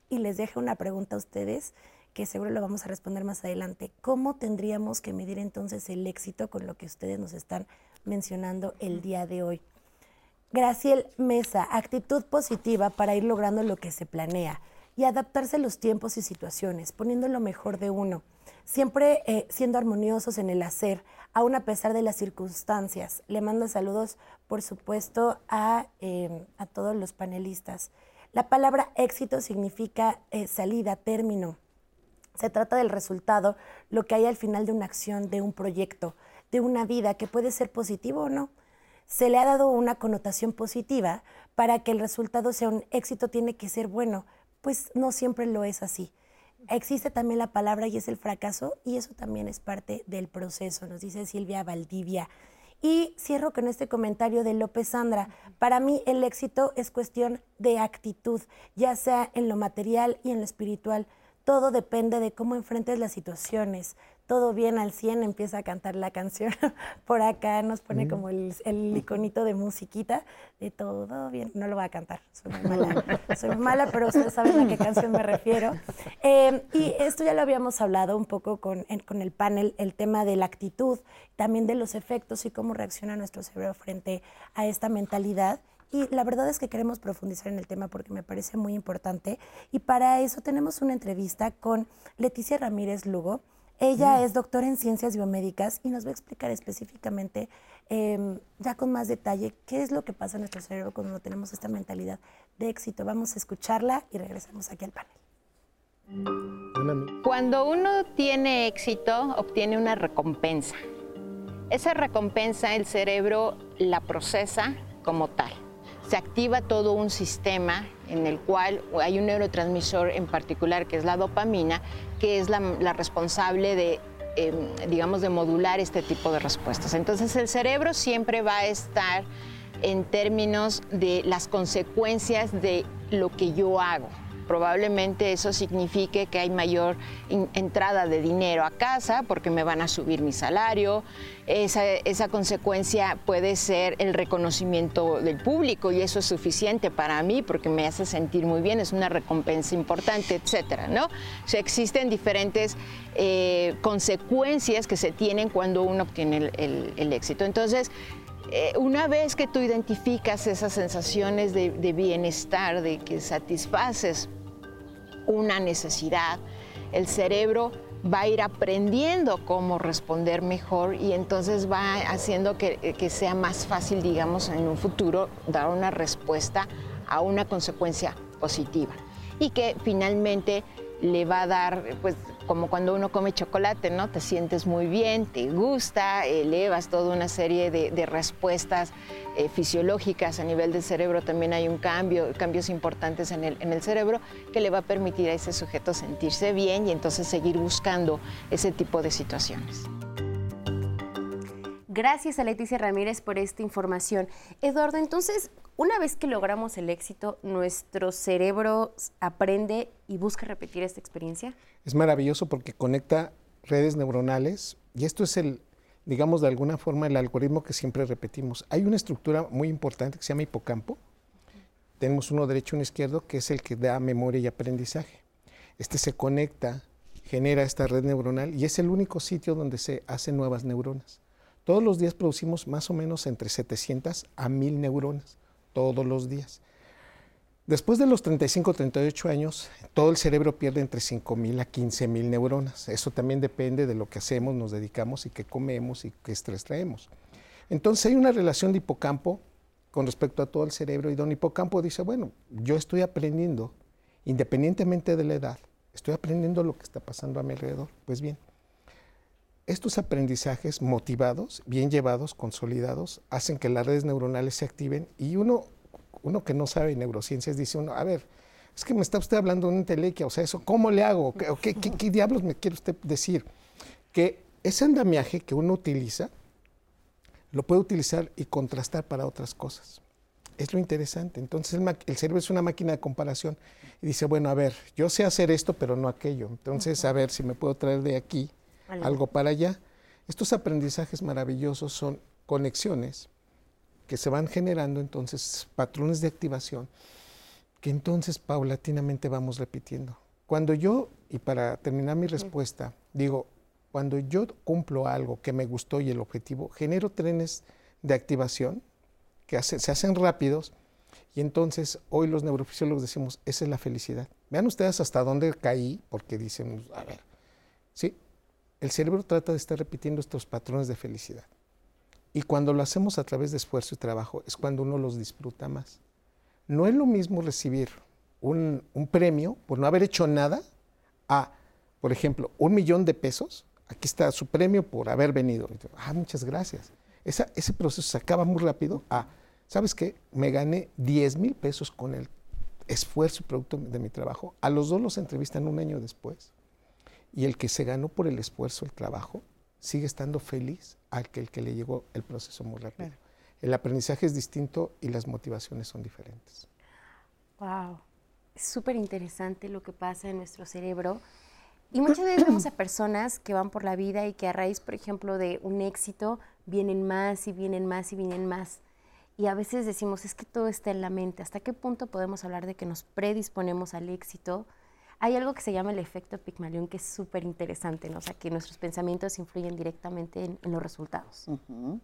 y les dejo una pregunta a ustedes que seguro lo vamos a responder más adelante. ¿Cómo tendríamos que medir entonces el éxito con lo que ustedes nos están mencionando el día de hoy? Graciel Mesa, actitud positiva para ir logrando lo que se planea y adaptarse a los tiempos y situaciones, poniendo lo mejor de uno siempre eh, siendo armoniosos en el hacer, aún a pesar de las circunstancias. Le mando saludos, por supuesto, a, em, a todos los panelistas. La palabra éxito significa eh, salida, término. Se trata del resultado, lo que hay al final de una acción, de un proyecto, de una vida que puede ser positivo o no. Se le ha dado una connotación positiva para que el resultado sea un éxito, tiene que ser bueno, pues no siempre lo es así existe también la palabra y es el fracaso y eso también es parte del proceso, nos dice Silvia Valdivia. Y cierro con este comentario de López Sandra. Para mí el éxito es cuestión de actitud, ya sea en lo material y en lo espiritual. Todo depende de cómo enfrentes las situaciones, todo bien al 100, empieza a cantar la canción. Por acá nos pone como el, iconito de musiquita de todo bien. No lo voy a cantar, soy muy mala, soy mala pero ustedes saben a qué canción me refiero. Em, y esto ya lo habíamos hablado un poco con, con el panel, el tema de la actitud, también de los efectos y cómo reacciona nuestro cerebro frente a esta mentalidad. Y la verdad es que queremos profundizar en el tema porque me parece muy importante. Y para eso tenemos una entrevista con Leticia Ramírez Lugo. Ella mm. es doctora en ciencias biomédicas y nos va a explicar específicamente, em, ya con más detalle, qué es lo que pasa en nuestro cerebro cuando tenemos esta mentalidad de éxito. Vamos a escucharla y regresamos aquí al panel. Cuando uno tiene éxito, obtiene una recompensa. Esa recompensa el cerebro la procesa como tal se activa todo un sistema en el cual hay un neurotransmisor en particular que es la dopamina, que es la, responsable de, em, digamos, de modular este tipo de respuestas. Entonces el cerebro siempre va a estar en términos de las consecuencias de lo que yo hago probablemente eso signifique que hay mayor entrada de dinero a casa porque me van a subir mi salario. Esa, esa, consecuencia puede ser el reconocimiento del público y eso es suficiente para mí porque me hace sentir muy bien, es una recompensa importante, etcétera, ¿no? O existen diferentes eh, consecuencias que se tienen cuando uno obtiene el, éxito. Entonces, eh, una vez que tú identificas esas sensaciones de, bienestar, de que satisfaces una necesidad, el cerebro va a ir aprendiendo cómo responder mejor y entonces va haciendo que, que, sea más fácil, digamos, en un futuro dar una respuesta a una consecuencia positiva y que finalmente le va a dar, pues como cuando uno come chocolate, ¿no? Te sientes muy bien, te gusta, elevas toda una serie de, respuestas eh, fisiológicas a nivel del cerebro. También hay un cambio, cambios importantes en el, en el cerebro que le va a permitir a ese sujeto sentirse bien y entonces seguir buscando ese tipo de situaciones. Gracias a Leticia Ramírez por esta información. Eduardo, entonces, una vez que logramos el éxito, ¿nuestro cerebro aprende y busca repetir esta experiencia? Es maravilloso porque conecta redes neuronales y esto es el, digamos de alguna forma, el algoritmo que siempre repetimos. Hay una estructura muy importante que se llama hipocampo. Tenemos uno derecho y uno izquierdo que es el que da memoria y aprendizaje. Este se conecta, genera esta red neuronal y es el único sitio donde se hacen nuevas neuronas. Todos los días producimos más o menos entre 700 a 1000 neuronas, todos los días. Después de los 35 38 años, todo el cerebro pierde entre 5.000 a 15.000 neuronas. Eso también depende de lo que hacemos, nos dedicamos y qué comemos y qué estrés traemos. Entonces hay una relación de hipocampo con respecto a todo el cerebro y don hipocampo dice, bueno, yo estoy aprendiendo, independientemente de la edad, estoy aprendiendo lo que está pasando a mi alrededor. Pues bien, estos aprendizajes motivados, bien llevados, consolidados, hacen que las redes neuronales se activen y uno, uno que no sabe neurociencias dice uno, a ver, es que me está usted hablando de una entelequia, o sea, eso, ¿cómo le hago? ¿Qué, qué, qué diablos me quiere usted decir? Que ese andamiaje que uno utiliza, lo puede utilizar y contrastar para otras cosas. Es lo interesante. Entonces el, el, cerebro es una máquina de comparación y dice, bueno, a ver, yo sé hacer esto, pero no aquello. Entonces, a ver si me puedo traer de aquí algo para allá. Estos aprendizajes maravillosos son conexiones que se van generando entonces patrones de activación que entonces paulatinamente vamos repitiendo. Cuando yo, y para terminar mi respuesta, digo, cuando yo cumplo algo que me gustó y el objetivo, genero trenes de activación que hace, se hacen rápidos y entonces hoy los neurofisiólogos decimos, esa es la felicidad. Vean ustedes hasta dónde caí, porque dicen, a ver, sí, el cerebro trata de estar repitiendo estos patrones de felicidad. Y cuando lo hacemos a través de esfuerzo y trabajo es cuando uno los disfruta más. No es lo mismo recibir un, un premio por no haber hecho nada a, por ejemplo, un millón de pesos aquí está su premio por haber venido. Ah, muchas gracias. Esa, ese proceso se acaba muy rápido. Ah, ¿sabes qué? Me gané 10 mil pesos con el esfuerzo y producto de mi trabajo. A los dos los entrevistan un año después. Y el que se ganó por el esfuerzo, el trabajo, sigue estando feliz al que el que le llegó el proceso muy rápido. Claro. El aprendizaje es distinto y las motivaciones son diferentes. Wow. Es súper interesante lo que pasa en nuestro cerebro. Y muchas veces vemos a personas que van por la vida y que a raíz, por ejemplo, de un éxito, vienen más y vienen más y vienen más. Y a veces decimos, es que todo está en la mente. ¿Hasta qué punto podemos hablar de que nos predisponemos al éxito? Hay algo que se llama el efecto Pigmalión que es súper interesante, ¿no? O sea, que nuestros pensamientos influyen directamente en, en los resultados. Uh -huh.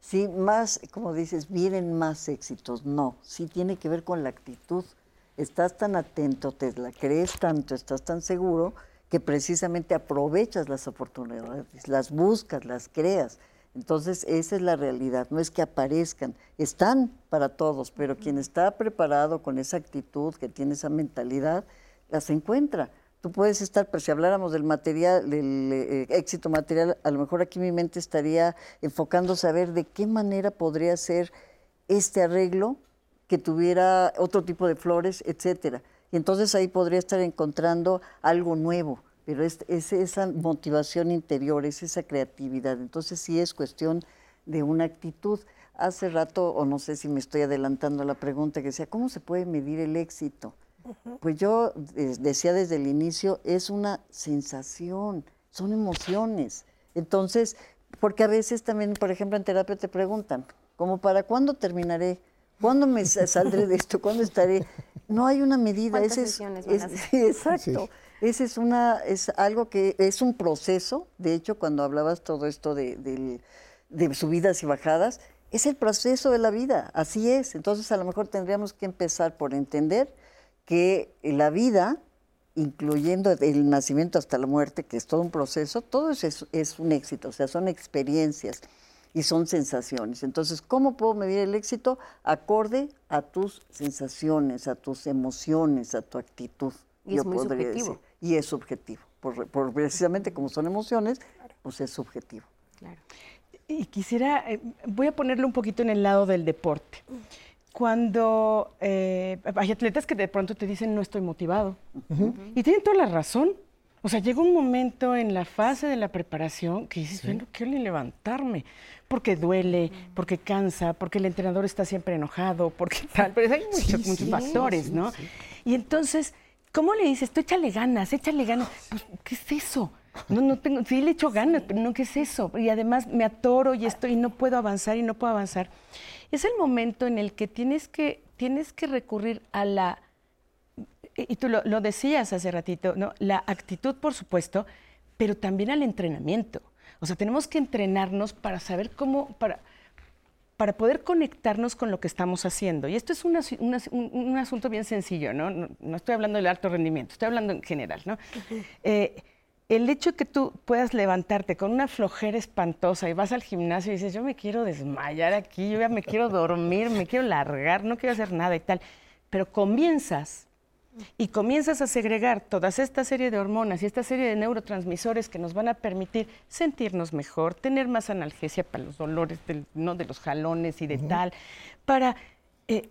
Sí, más, como dices, vienen más éxitos. No, sí tiene que ver con la actitud. Estás tan atento, te la crees tanto, estás tan seguro que precisamente aprovechas las oportunidades, las buscas, las creas. Entonces, esa es la realidad, no es que aparezcan, están para todos, pero quien está preparado con esa actitud, que tiene esa mentalidad, las encuentra. Tú puedes estar, pero si habláramos del material, del eh, éxito material, a lo mejor aquí mi mente estaría enfocándose a de qué manera podría ser este arreglo que tuviera otro tipo de flores, etcétera. Y entonces ahí podría estar encontrando algo nuevo, pero es, es, esa motivación interior, es esa creatividad. Entonces sí es cuestión de una actitud. Hace rato, o no sé si me estoy adelantando a la pregunta que decía, ¿cómo se puede medir el éxito? Pues yo eh, decía desde el inicio, es una sensación, son emociones. Entonces, porque a veces también, por ejemplo, en terapia te preguntan, ¿cómo para cuándo terminaré? ¿Cuándo me saldré de esto? ¿Cuándo estaré? No hay una medida. Ese es, es sí, exacto. Sí. Ese es una, es algo que es un proceso. De hecho, cuando hablabas todo esto de, de, de, subidas y bajadas, es el proceso de la vida. Así es. Entonces, a lo mejor tendríamos que empezar por entender que la vida, incluyendo el nacimiento hasta la muerte, que es todo un proceso, todo es, es, un éxito. O sea, son experiencias y son sensaciones. Entonces, ¿cómo puedo medir el éxito? Acorde a tus sensaciones, a tus emociones, a tu actitud. Y es muy subjetivo. Decir. Y es subjetivo. Por, por, precisamente como son emociones, pues es subjetivo. Claro. Y quisiera, eh, voy a ponerlo un poquito en el lado del deporte. Cuando eh, hay atletas que de pronto te dicen no estoy motivado. Uh -huh. Y tienen toda la razón. O sea, llega un momento en la fase de la preparación que dices, sí. bueno, quiero ni levantarme, porque duele, porque cansa, porque el entrenador está siempre enojado, porque tal, pero hay muchos, sí, muchos sí, factores, ¿no? Y entonces, ¿cómo le dices? Tú échale ganas, échale ganas. Pues, ¿Qué es eso? No, no tengo, sí le echo ganas, pero no, ¿qué es eso? Y además me atoro y estoy, y no puedo avanzar y no puedo avanzar. Es el momento en el que tienes que, tienes que recurrir a la y tú lo, lo, decías hace ratito, ¿no? La actitud, por supuesto, pero también al entrenamiento. O sea, tenemos que entrenarnos para saber cómo, para, para poder conectarnos con lo que estamos haciendo. Y esto es una, una, un, un, asunto bien sencillo, ¿no? ¿no? ¿no? estoy hablando del alto rendimiento, estoy hablando en general, ¿no? Uh -huh. eh, el hecho de que tú puedas levantarte con una flojera espantosa y vas al gimnasio y dices, yo me quiero desmayar aquí, yo ya me quiero dormir, me quiero largar, no quiero hacer nada y tal, pero comienzas y comienzas a segregar toda esta serie de hormonas y esta serie de neurotransmisores que nos van a permitir sentirnos mejor, tener más analgesia para los dolores del, ¿no? de los jalones y de uh -huh. tal, para... Eh,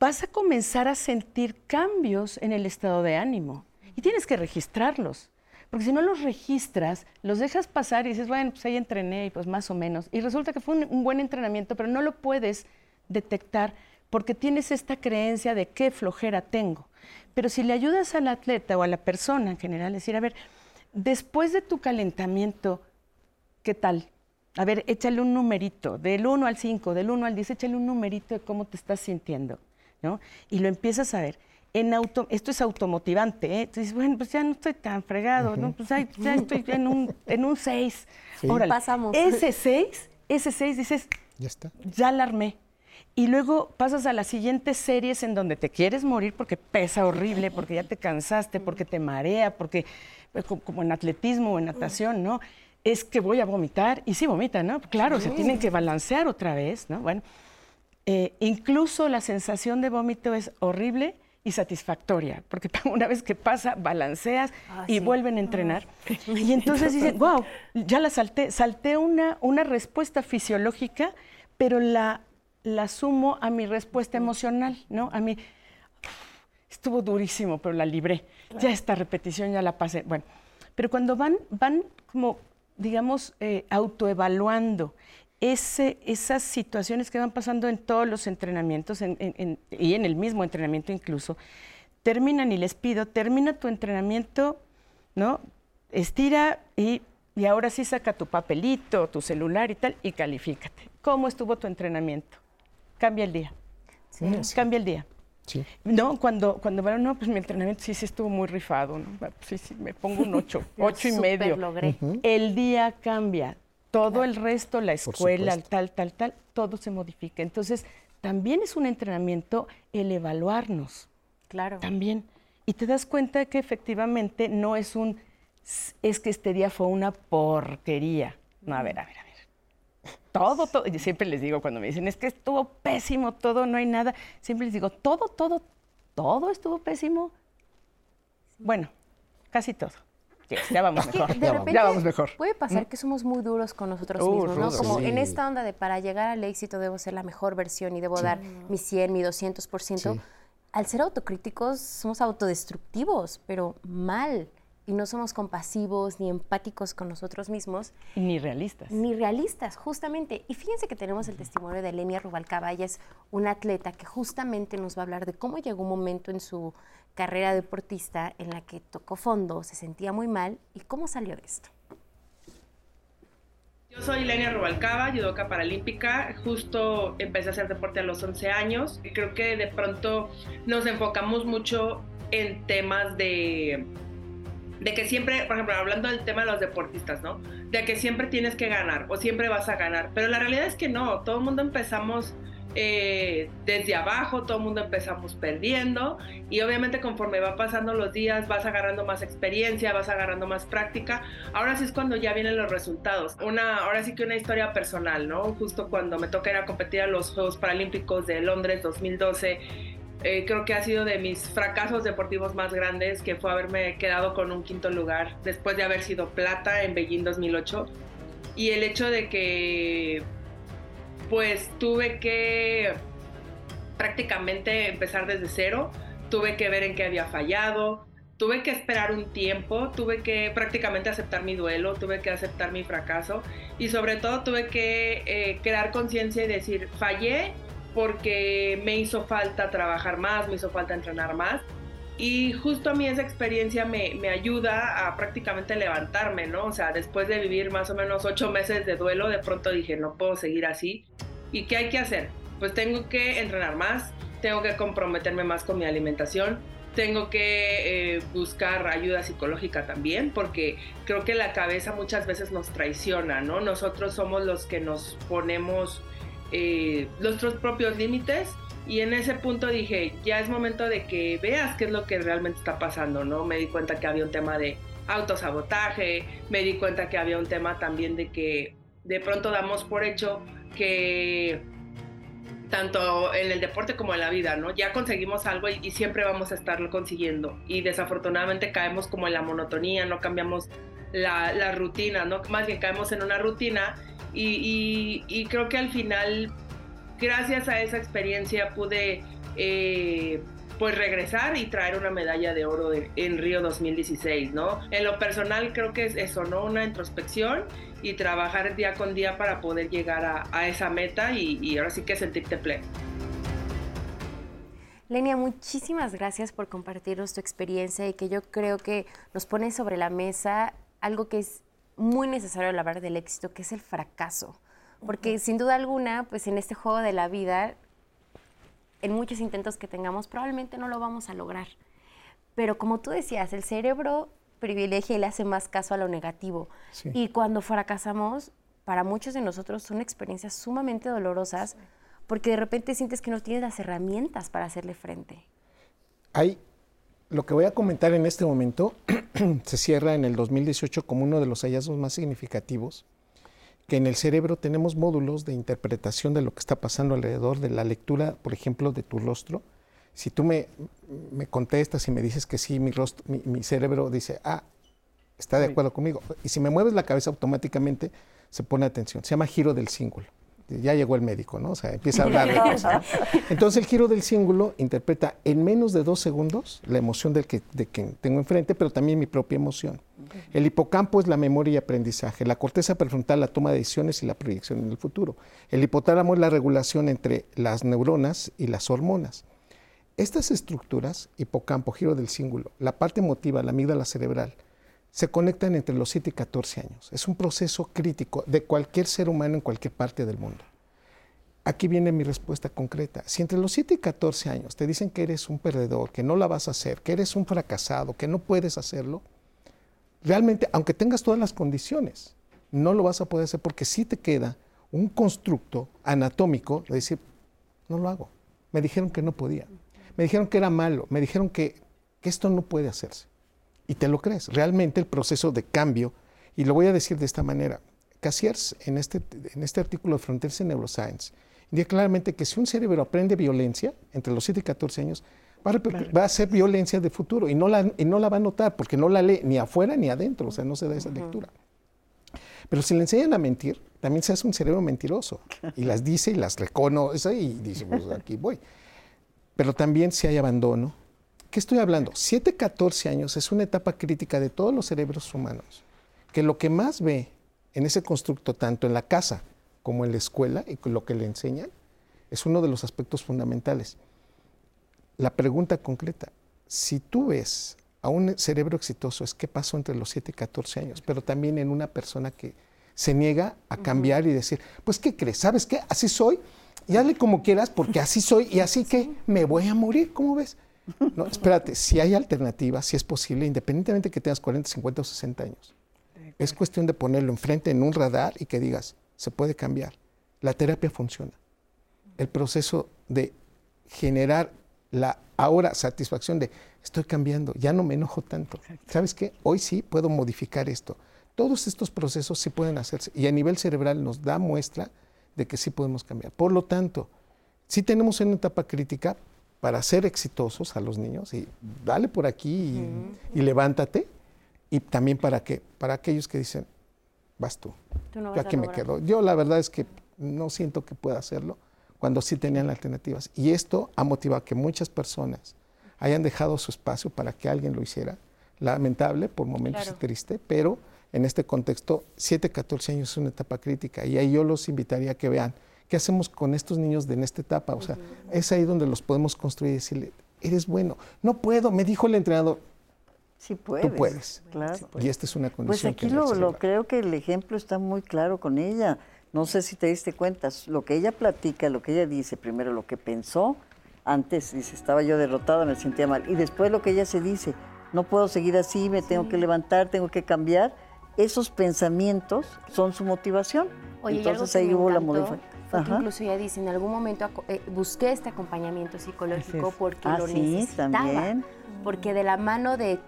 vas a comenzar a sentir cambios en el estado de ánimo y tienes que registrarlos. Porque si no los registras, los dejas pasar y dices, bueno, pues ahí entrené y pues más o menos. Y resulta que fue un, buen entrenamiento, pero no lo puedes detectar porque tienes esta creencia de qué flojera tengo. Pero si le ayudas al atleta o a la persona en general, decir, a ver, después de tu calentamiento, ¿qué tal? A ver, échale un numerito, del 1 al 5, del 1 al 10, échale un numerito de cómo te estás sintiendo, ¿no? Y lo empiezas a ver. En auto, esto es automotivante, ¿eh? Entonces, bueno, pues ya no estoy tan fregado, ¿no? Pues ay, ya estoy en un, en un 6. Sí. Órale, Pasamos. Ese 6, ese 6 dices, Ya está. ya la armé. Y luego pasas a las siguientes series en donde te quieres morir porque pesa horrible, porque ya te cansaste, porque te marea, porque pues, co- como en atletismo o en natación, ¿no? Es que voy a vomitar y sí vomita, ¿no? Claro, se tienen que balancear otra vez, ¿no? Bueno, eh, incluso la sensación de vómito es horrible y satisfactoria, porque una vez que pasa, balanceas y vuelven a entrenar. Y entonces dicen, wow, ya la salté, salté una, una respuesta fisiológica, pero la, la sumo a mi respuesta emocional, ¿no? A mí, estuvo durísimo, pero la libré. Ya esta repetición ya la pasé. Bueno, pero cuando van, van como, digamos, eh, autoevaluando ese, esas situaciones que van pasando en todos los entrenamientos en- en- en- y en el mismo entrenamiento incluso, terminan y les pido, termina tu entrenamiento, ¿no? Estira y, y ahora sí saca tu papelito, tu celular y tal, y califícate. ¿Cómo estuvo tu entrenamiento? Cambia el día. Cambia el día. Sí. No, cuando, cuando bueno, no, pues mi entrenamiento sí, sí estuvo muy rifado, ¿no? Sí, sí, me pongo un ocho, Lo ocho y súper medio. logré. El día cambia, todo el resto, la escuela, tal, tal, tal, todo se modifica. Entonces, también es un entrenamiento el evaluarnos, Claro. también. Y te das cuenta que efectivamente no es un, "S- es que este día fue una porquería. No, a ver, a ver, a ver. Todo, todo, y siempre les digo cuando me dicen, es que estuvo pésimo todo, no hay nada, siempre les digo, todo, todo, todo estuvo pésimo. Bueno, casi todo. Ya, ya vamos mejor. de repente ya vamos mejor. Puede pasar que somos muy duros con nosotros Uh, mismos, ¿no? Como sí. en esta onda de para llegar al éxito debo ser la mejor versión y debo dar mi 100, mi 200%. Sí. Al ser autocríticos somos autodestructivos, pero mal. Y no somos compasivos ni empáticos con nosotros mismos. Ni realistas. Ni realistas, justamente. Y fíjense que tenemos el testimonio de Lenia Rubalcaba. Ella es una atleta que justamente nos va a hablar de cómo llegó un momento en su carrera deportista en la que tocó fondo, se sentía muy mal y cómo salió de esto. Yo soy Lenia Rubalcaba, judoka paralímpica. Justo empecé a hacer deporte a los 11 años y creo que de pronto nos enfocamos mucho en temas de, de que siempre, por ejemplo, hablando del tema de los deportistas, ¿no? De que siempre tienes que ganar o siempre vas a ganar. Pero la realidad es que no, todo el mundo empezamos eh, desde abajo, todo el mundo empezamos perdiendo y obviamente conforme va pasando los días vas agarrando más experiencia, vas agarrando más práctica. Ahora sí es cuando ya vienen los resultados. Una, ahora sí que una historia personal, ¿no? Justo cuando me toca ir a competir a los Juegos Paralímpicos de Londres 2012. eh, creo que ha sido de mis fracasos deportivos más grandes, que fue haberme quedado con un quinto lugar después de haber sido plata en Beijing 2008. Y el hecho de que pues tuve que prácticamente empezar desde cero, tuve que ver en qué había fallado, tuve que esperar un tiempo, tuve que prácticamente aceptar mi duelo, tuve que aceptar mi fracaso. Y sobre todo tuve que eh, crear conciencia y decir, fallé porque me hizo falta trabajar más, me hizo falta entrenar más. Y justo a mí esa experiencia me, me, ayuda a prácticamente levantarme, ¿no? O sea, después de vivir más o menos ocho meses de duelo, de pronto dije, no puedo seguir así. ¿Y qué hay que hacer? Pues tengo que entrenar más, tengo que comprometerme más con mi alimentación, tengo que eh, buscar ayuda psicológica también, porque creo que la cabeza muchas veces nos traiciona, ¿no? Nosotros somos los que nos ponemos eh, nuestros propios límites y en ese punto dije, ya es momento de que veas qué es lo que realmente está pasando, ¿no? Me di cuenta que había un tema de autosabotaje, me di cuenta que había un tema también de que de pronto damos por hecho que tanto en el deporte como en la vida, ¿no? Ya conseguimos algo y, siempre vamos a estarlo consiguiendo. Y desafortunadamente caemos como en la monotonía, no cambiamos la, rutina, ¿no? Más bien caemos en una rutina y, creo que al final, gracias a esa experiencia, pude eh, pues regresar y traer una medalla de oro en Río 2016, ¿no? En lo personal creo que es eso, ¿no? Una introspección y trabajar día con día para poder llegar a, esa meta y, ahora sí que sentirte pleno. Lenia, muchísimas gracias por compartirnos tu experiencia y que yo creo que nos pone sobre la mesa algo que es muy necesario hablar del éxito, que es el fracaso. Porque sin duda alguna, pues en este juego de la vida, en muchos intentos que tengamos, probablemente no lo vamos a lograr. Pero como tú decías, el cerebro privilegia y le hace más caso a lo negativo. Y cuando fracasamos, para muchos de nosotros son experiencias sumamente dolorosas porque de repente sientes que no tienes las herramientas para hacerle frente. Hay, lo que voy a comentar en este momento se cierra en el 2018 como uno de los hallazgos más significativos que en el cerebro tenemos módulos de interpretación de lo que está pasando alrededor de la lectura, por ejemplo, de tu rostro. Si tú me, me contestas y me dices que sí, mi, rostro, mi, cerebro dice, ah, está de acuerdo conmigo. Y si me mueves la cabeza automáticamente, se pone atención. Se llama giro del cíngulo ya llegó el médico, ¿no? O sea, empieza a hablar de eso. Entonces el giro del cíngulo interpreta en menos de dos segundos la emoción del que, de quien tengo enfrente, pero también mi propia emoción. El hipocampo es la memoria y aprendizaje, la corteza prefrontal la toma de decisiones y la proyección en el futuro. El hipotálamo es la regulación entre las neuronas y las hormonas. Estas estructuras, hipocampo, giro del cíngulo, la parte emotiva, la amígdala cerebral, se conectan entre los 7 y 14 años. Es un proceso crítico de cualquier ser humano en cualquier parte del mundo. Aquí viene mi respuesta concreta. Si entre los 7 y 14 años te dicen que eres un perdedor, que no la vas a hacer, que eres un fracasado, que no puedes hacerlo, realmente, aunque tengas todas las condiciones, no lo vas a poder hacer porque sí te queda un constructo anatómico de decir, no lo hago. Me dijeron que no podía. Me dijeron que era malo. Me dijeron que, esto no puede hacerse y te lo crees. Realmente el proceso de cambio, y lo voy a decir de esta manera, Cassiers en este, en este artículo de Frontiers in Neuroscience indica claramente que si un cerebro aprende violencia entre los 7 y 14 años, va a, va a ser violencia de futuro y no, la, y no la va a notar porque no la lee ni afuera ni adentro, o sea, no se da esa lectura. Pero si le enseñan a mentir, también se hace un cerebro mentiroso y las dice y las reconoce y dice, pues aquí voy. Pero también si hay abandono, ¿Qué estoy hablando? 7, 14 años es una etapa crítica de todos los cerebros humanos, que lo que más ve en ese constructo, tanto en la casa como en la escuela, y lo que le enseñan, es uno de los aspectos fundamentales. La pregunta concreta, si tú ves a un cerebro exitoso, es qué pasó entre los 7 y 14 años, pero también en una persona que se niega a cambiar y decir, pues, ¿qué crees? ¿Sabes qué? Así soy, y hazle como quieras, porque así soy, y así que me voy a morir, ¿cómo ves? No, espérate, si hay alternativas, si es posible, independientemente que tengas 40, 50 o 60 años. Es cuestión de ponerlo enfrente en un radar y que digas, se puede cambiar. La terapia funciona. El proceso de generar la ahora satisfacción de estoy cambiando, ya no me enojo tanto. ¿Sabes qué? Hoy sí puedo modificar esto. Todos estos procesos sí pueden hacerse y a nivel cerebral nos da muestra de que sí podemos cambiar. Por lo tanto, si tenemos una etapa crítica, para ser exitosos a los niños y dale por aquí y, levántate. Y también para qué, para aquellos que dicen, vas tú, yo aquí me quedo. Yo la verdad es que no siento que pueda hacerlo cuando sí tenían alternativas. Y esto ha motivado a que muchas personas hayan dejado su espacio para que alguien lo hiciera. Lamentable, por momentos triste, pero en este contexto, 7, 14 años es una etapa crítica. Y ahí yo los invitaría a que vean ¿Qué hacemos con estos niños de en esta etapa? O sea, es ahí donde los podemos construir y decirle, eres bueno. No puedo, me dijo el entrenador. Sí puedes. Tú puedes. Claro. Y esta es una condición. Pues aquí lo, lo creo que el ejemplo está muy claro con ella. No sé si te diste cuenta, lo que ella platica, lo que ella dice, primero lo que pensó, antes dice, estaba yo derrotado, me sentía mal, y después lo que ella se dice, no puedo seguir así, me tengo que levantar, tengo que cambiar, esos pensamientos son su motivación. Entonces ahí hubo la modificación incluso ella dice, en algún momento eh, busqué este acompañamiento psicológico porque ah, lo necesitaba. Porque de la mano de,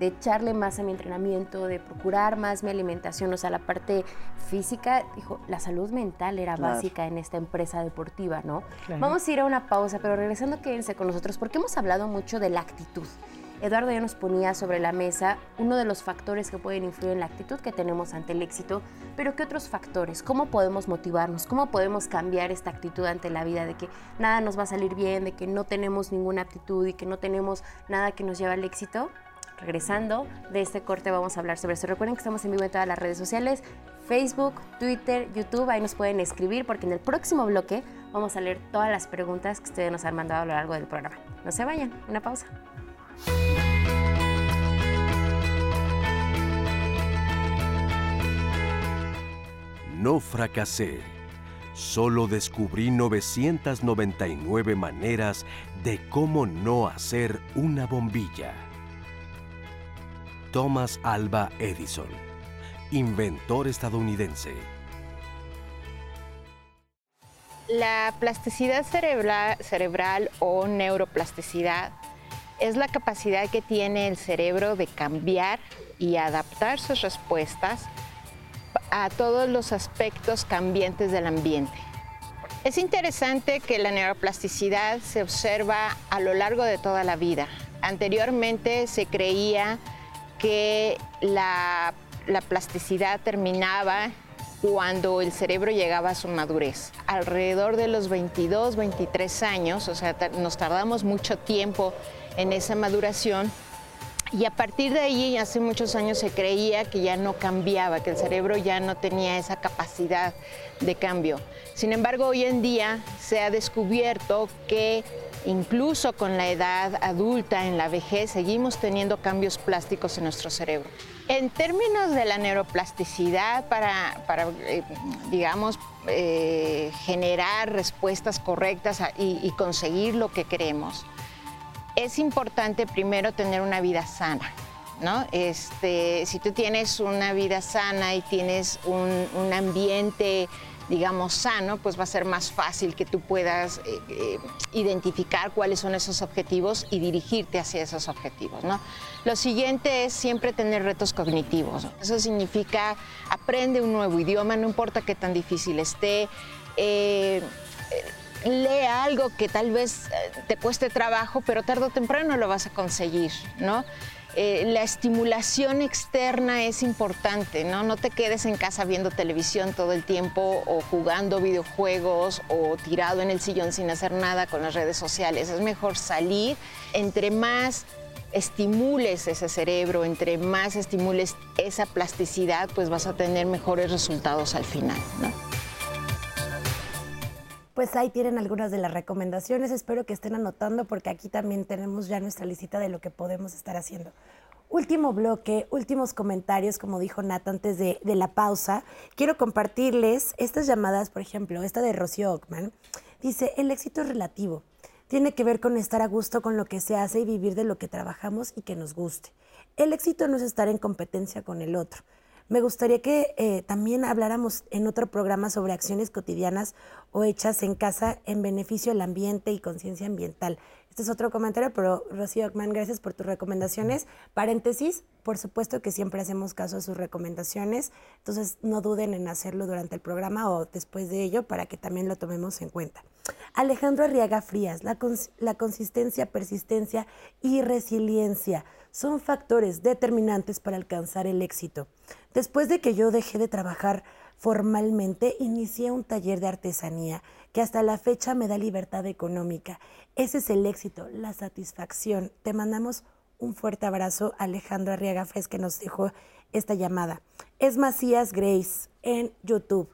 echarle más a mi entrenamiento, de procurar más mi alimentación, o sea, la parte física, dijo, la salud mental era básica en esta empresa deportiva, ¿no? Vamos a ir a una pausa, pero regresando, quédense con nosotros, porque hemos hablado mucho de la actitud Eduardo ya nos ponía sobre la mesa uno de los factores que pueden influir en la actitud que tenemos ante el éxito, pero ¿qué otros factores? ¿Cómo podemos motivarnos? ¿Cómo podemos cambiar esta actitud ante la vida de que nada nos va a salir bien, de que no tenemos ninguna actitud y que no tenemos nada que nos lleve al éxito? Regresando de este corte vamos a hablar sobre eso. Recuerden que estamos en vivo en todas las redes sociales, Facebook, Twitter, YouTube, ahí nos pueden escribir porque en el próximo bloque vamos a leer todas las preguntas que ustedes nos han mandado a lo largo del programa. No se vayan, una pausa. No fracasé. Solo descubrí 999 maneras de cómo no hacer una bombilla. Thomas Alba Edison, inventor estadounidense. La plasticidad cerebral, cerebral o neuroplasticidad es la capacidad que tiene el cerebro de cambiar y adaptar sus respuestas a todos los aspectos cambiantes del ambiente. Es interesante que la neuroplasticidad se observa a lo largo de toda la vida. Anteriormente se creía que la, la plasticidad terminaba cuando el cerebro llegaba a su madurez. Alrededor de los 22, 23 años, o sea, nos tardamos mucho tiempo en esa maduración. Y a partir de ahí, hace muchos años se creía que ya no cambiaba, que el cerebro ya no tenía esa capacidad de cambio. Sin embargo, hoy en día se ha descubierto que incluso con la edad adulta, en la vejez, seguimos teniendo cambios plásticos en nuestro cerebro. En términos de la neuroplasticidad, para, eh, digamos, eh, generar respuestas correctas y conseguir lo que queremos, es importante primero tener una vida sana. ¿No? Este, si tú tienes una vida sana y tienes un, ambiente, digamos, sano, pues va a ser más fácil que tú puedas eh, eh, identificar cuáles son esos objetivos y dirigirte hacia esos objetivos, ¿no? Lo siguiente es siempre tener retos cognitivos. Eso significa aprende un nuevo idioma, no importa qué tan difícil esté. Eh, lee algo que tal vez eh, te cueste trabajo, pero tarde o temprano lo vas a conseguir, ¿no? Eh, la estimulación externa es importante, ¿no? No te quedes en casa viendo televisión todo el tiempo o jugando videojuegos o tirado en el sillón sin hacer nada con las redes sociales. Es mejor salir. Entre más estimules ese cerebro, entre más estimules esa plasticidad, pues vas a tener mejores resultados al final. Pues ahí tienen algunas de las recomendaciones. Espero que estén anotando porque aquí también tenemos ya nuestra lista de lo que podemos estar haciendo. Último bloque, últimos comentarios, como dijo Nat antes de, la pausa. Quiero compartirles estas llamadas, por ejemplo, esta de Rocío Ockman. Dice, el éxito es relativo. Tiene que ver con estar a gusto con lo que se hace y vivir de lo que trabajamos y que nos guste. El éxito no es estar en competencia con el otro. Me gustaría que eh, también habláramos en otro programa sobre acciones cotidianas o hechas en casa en beneficio del ambiente y conciencia ambiental. Este es otro comentario, pero Rocío Ockman, gracias por tus recomendaciones. Paréntesis, por supuesto que siempre hacemos caso a sus recomendaciones, entonces no duden en hacerlo durante el programa o después de ello para que también lo tomemos en cuenta. Alejandro Arriaga Frías, la, la consistencia, persistencia y resiliencia son factores determinantes para alcanzar el éxito. Después de que yo dejé de trabajar formalmente, inicié un taller de artesanía que hasta la fecha me da libertad económica. Ese es el éxito, la satisfacción. Te mandamos un fuerte abrazo, Alejandro Arriaga Fres, que nos dejó esta llamada. Es Macías Grace en YouTube.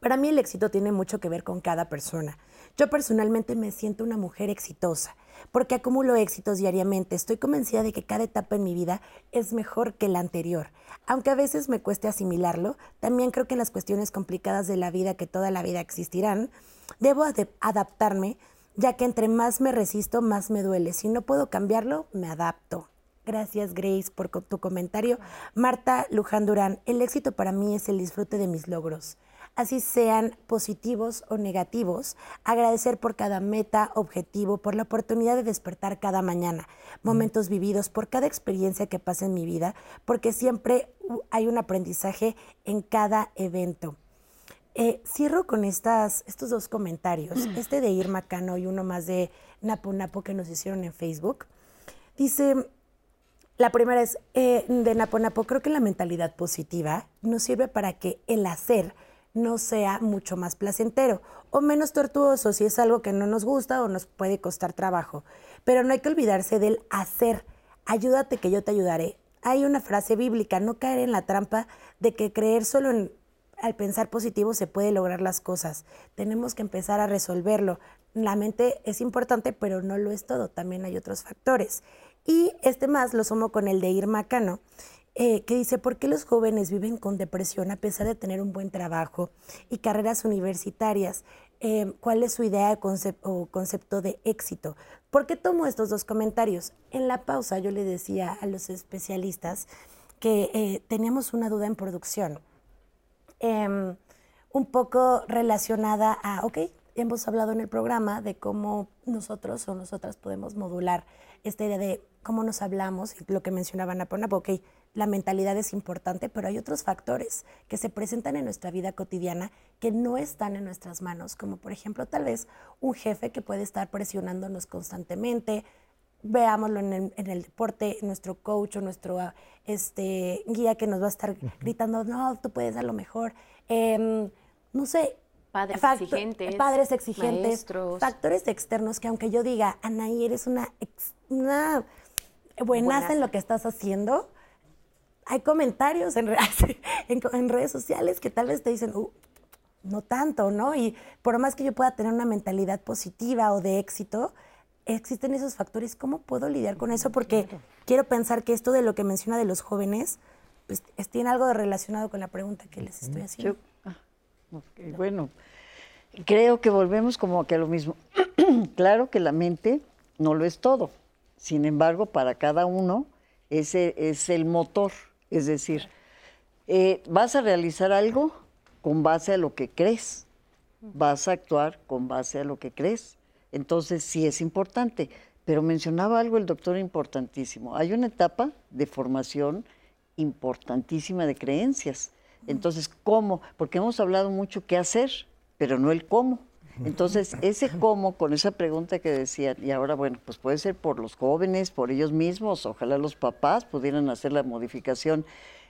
Para mí el éxito tiene mucho que ver con cada persona. Yo personalmente me siento una mujer exitosa porque acumulo éxitos diariamente. Estoy convencida de que cada etapa en mi vida es mejor que la anterior. Aunque a veces me cueste asimilarlo, también creo que en las cuestiones complicadas de la vida que toda la vida existirán, debo adaptarme, ya que entre más me resisto, más me duele. Si no puedo cambiarlo, me adapto. Gracias, Grace, por tu comentario. Marta Luján Durán, el éxito para mí es el disfrute de mis logros así sean positivos o negativos, agradecer por cada meta, objetivo, por la oportunidad de despertar cada mañana, momentos vividos, por cada experiencia que pasa en mi vida, porque siempre hay un aprendizaje en cada evento. Eh, cierro con estas, estos dos comentarios, este de Irma Cano y uno más de Napo Napo que nos hicieron en Facebook. Dice, la primera es eh, de Naponapo, creo que la mentalidad positiva nos sirve para que el hacer no sea mucho más placentero o menos tortuoso si es algo que no nos gusta o nos puede costar trabajo. Pero no hay que olvidarse del hacer. Ayúdate que yo te ayudaré. Hay una frase bíblica, no caer en la trampa de que creer solo en, al pensar positivo se puede lograr las cosas. Tenemos que empezar a resolverlo. La mente es importante, pero no lo es todo. También hay otros factores. Y este más lo sumo con el de Irma Cano, eh, que dice, ¿por qué los jóvenes viven con depresión a pesar de tener un buen trabajo y carreras universitarias? Eh, ¿Cuál es su idea o concepto de éxito? ¿Por qué tomo estos dos comentarios? En la pausa yo le decía a los especialistas que eh, teníamos una duda en producción, em, un poco relacionada a, ok, hemos hablado en el programa de cómo nosotros o nosotras podemos modular esta idea de cómo nos hablamos, lo que mencionaba Napoleón, ok, la mentalidad es importante, pero hay otros factores que se presentan en nuestra vida cotidiana que no están en nuestras manos, como por ejemplo tal vez un jefe que puede estar presionándonos constantemente, veámoslo en el, deporte, nuestro coach o nuestro este, guía que nos va a estar gritando, no, tú puedes dar lo mejor. Em, no sé. Padres exigentes. Padres exigentes. Factores externos que aunque yo diga, Anaí, eres una, una buenaza en lo que estás haciendo, hay comentarios en, en, redes sociales que tal vez te dicen, uh, no tanto, ¿no? Y por más que yo pueda tener una mentalidad positiva o de éxito, existen esos factores. ¿Cómo puedo lidiar con eso? Porque quiero pensar que esto de lo que menciona de los jóvenes, pues tiene algo de relacionado con la pregunta que les estoy haciendo. Ah, bueno, creo que volvemos como que a lo mismo. claro que la mente no lo es todo. Sin embargo, para cada uno ese es el motor. Es decir, eh, vas a realizar algo con base a lo que crees. Vas a actuar con base a lo que crees. Entonces, sí es importante. Pero mencionaba algo el doctor importantísimo. Hay una etapa de formación importantísima de creencias. Entonces, ¿cómo? Porque hemos hablado mucho qué hacer, pero no el cómo. Entonces, ese cómo, con esa pregunta que decían, y ahora, bueno, pues puede ser por los jóvenes, por ellos mismos, ojalá los papás pudieran hacer la modificación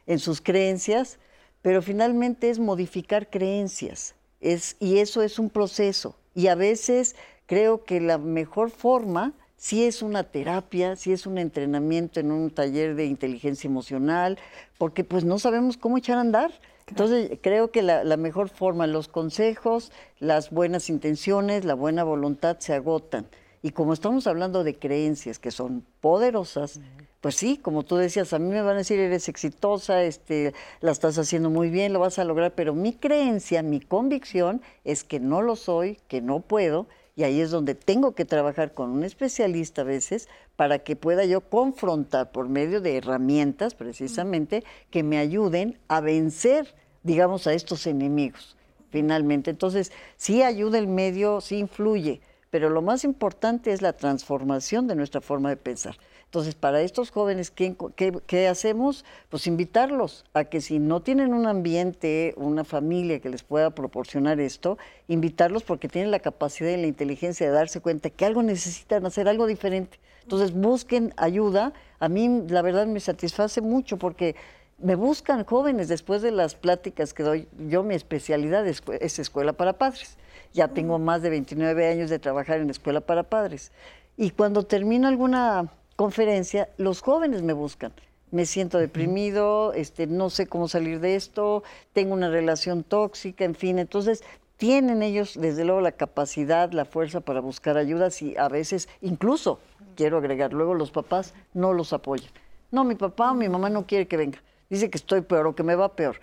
en sus creencias, pero finalmente es modificar creencias, es, y eso es un proceso. Y a veces creo que la mejor forma si es una terapia, si es un entrenamiento en un taller de inteligencia emocional, porque pues no sabemos cómo echar a andar. Entonces, creo que la, mejor forma, los consejos, las buenas intenciones, la buena voluntad se agotan. Y como estamos hablando de creencias que son poderosas, pues sí, como tú decías, a mí me van a decir, eres exitosa, este, la estás haciendo muy bien, lo vas a lograr, pero mi creencia, mi convicción es que no lo soy, que no puedo, y ahí es donde tengo que trabajar con un especialista a veces para que pueda yo confrontar por medio de herramientas precisamente que me ayuden a vencer, digamos, a estos enemigos finalmente. Entonces, sí ayuda el medio, sí influye, pero lo más importante es la transformación de nuestra forma de pensar. Entonces, para estos jóvenes, ¿qué, hacemos? Pues invitarlos a que si no tienen un ambiente, una familia que les pueda proporcionar esto, invitarlos porque tienen la capacidad y la inteligencia de darse cuenta que algo necesitan hacer, algo diferente. Entonces, busquen ayuda. A mí, la verdad, me satisface mucho porque me buscan jóvenes después de las pláticas que doy. Yo mi especialidad es, es escuela para padres. Ya tengo más de 29 años de trabajar en escuela para padres. Y cuando termino alguna conferencia, los jóvenes me buscan. Me siento deprimido, este, no sé cómo salir de esto, tengo una relación tóxica, en fin. Entonces, tienen ellos, desde luego, la capacidad, la fuerza para buscar ayudas y a veces, incluso, quiero agregar, luego los papás no los apoyan. No, mi papá o mi mamá no quiere que venga. Dice que estoy peor o que me va peor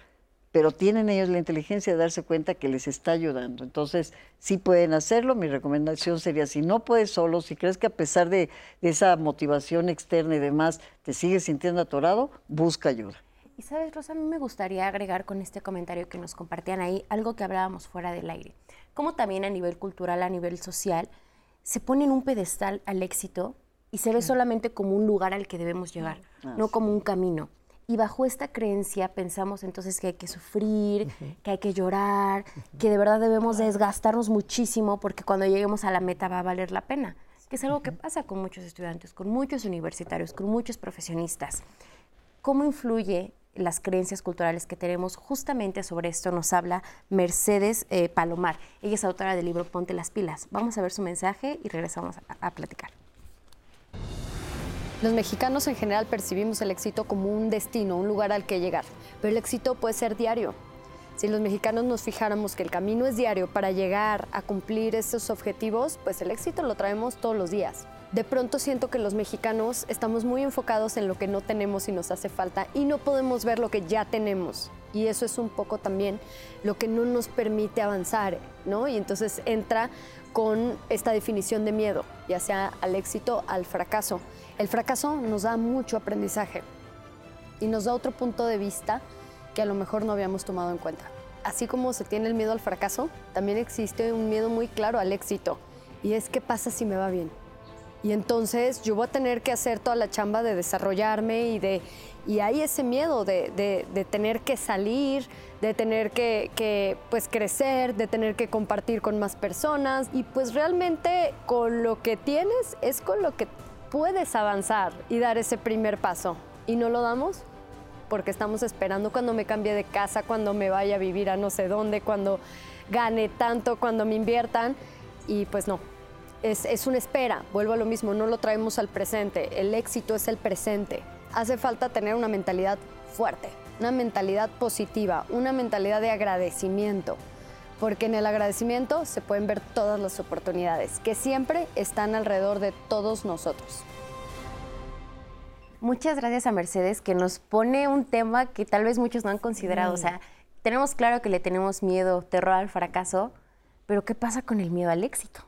pero tienen ellos la inteligencia de darse cuenta que les está ayudando. Entonces, sí pueden hacerlo. Mi recomendación sería, si no puedes solo, si crees que a pesar de, esa motivación externa y demás, te sigues sintiendo atorado, busca ayuda. Y sabes, Rosa, a mí me gustaría agregar con este comentario que nos compartían ahí algo que hablábamos fuera del aire. Como también a nivel cultural, a nivel social, se pone en un pedestal al éxito y se ve solamente como un lugar al que debemos llegar, ah, no como un camino. Y bajo esta creencia pensamos entonces que hay que sufrir, que hay que llorar, que de verdad debemos desgastarnos muchísimo porque cuando lleguemos a la meta va a valer la pena. que es algo que pasa con muchos estudiantes, con muchos universitarios, con muchos profesionistas. ¿Cómo influye las creencias culturales que tenemos. Justamente sobre esto nos habla Mercedes eh, Palomar. Ella es autora del libro Ponte las pilas. Vamos a ver su mensaje y regresamos a, a platicar. Los mexicanos en general percibimos el éxito como un destino, un lugar al que llegar, pero el éxito puede ser diario. Si los mexicanos nos fijáramos que el camino es diario para llegar a cumplir esos objetivos, pues el éxito lo traemos todos los días de pronto siento que los mexicanos estamos muy enfocados en lo que no tenemos y nos hace falta y no podemos ver lo que ya tenemos. Y eso es un poco también lo que no nos permite avanzar, ¿no? Y entonces entra con esta definición de miedo, ya sea al éxito, al fracaso. El fracaso nos da mucho aprendizaje y nos da otro punto de vista que a lo mejor no habíamos tomado en cuenta. Así como se tiene el miedo al fracaso, también existe un miedo muy claro al éxito. Y es qué pasa si me va bien. Y entonces yo voy a tener que hacer toda la chamba de desarrollarme y de y hay ese miedo de, tener que salir, de tener que, pues crecer, de tener que compartir con más personas. Y pues realmente con lo que tienes es con lo que puedes avanzar y dar ese primer paso. Y no lo damos porque estamos esperando cuando me cambie de casa, cuando me vaya a vivir a no sé dónde, cuando gane tanto, cuando me inviertan. Y pues no, es, una espera, vuelvo a lo mismo, no lo traemos al presente, el éxito es el presente. Hace falta tener una mentalidad fuerte, una mentalidad positiva, una mentalidad de agradecimiento, porque en el agradecimiento se pueden ver todas las oportunidades que siempre están alrededor de todos nosotros. Muchas gracias a Mercedes que nos pone un tema que tal vez muchos no han considerado. O sea, tenemos claro que le tenemos miedo, terror al fracaso, pero ¿qué pasa con el miedo al éxito?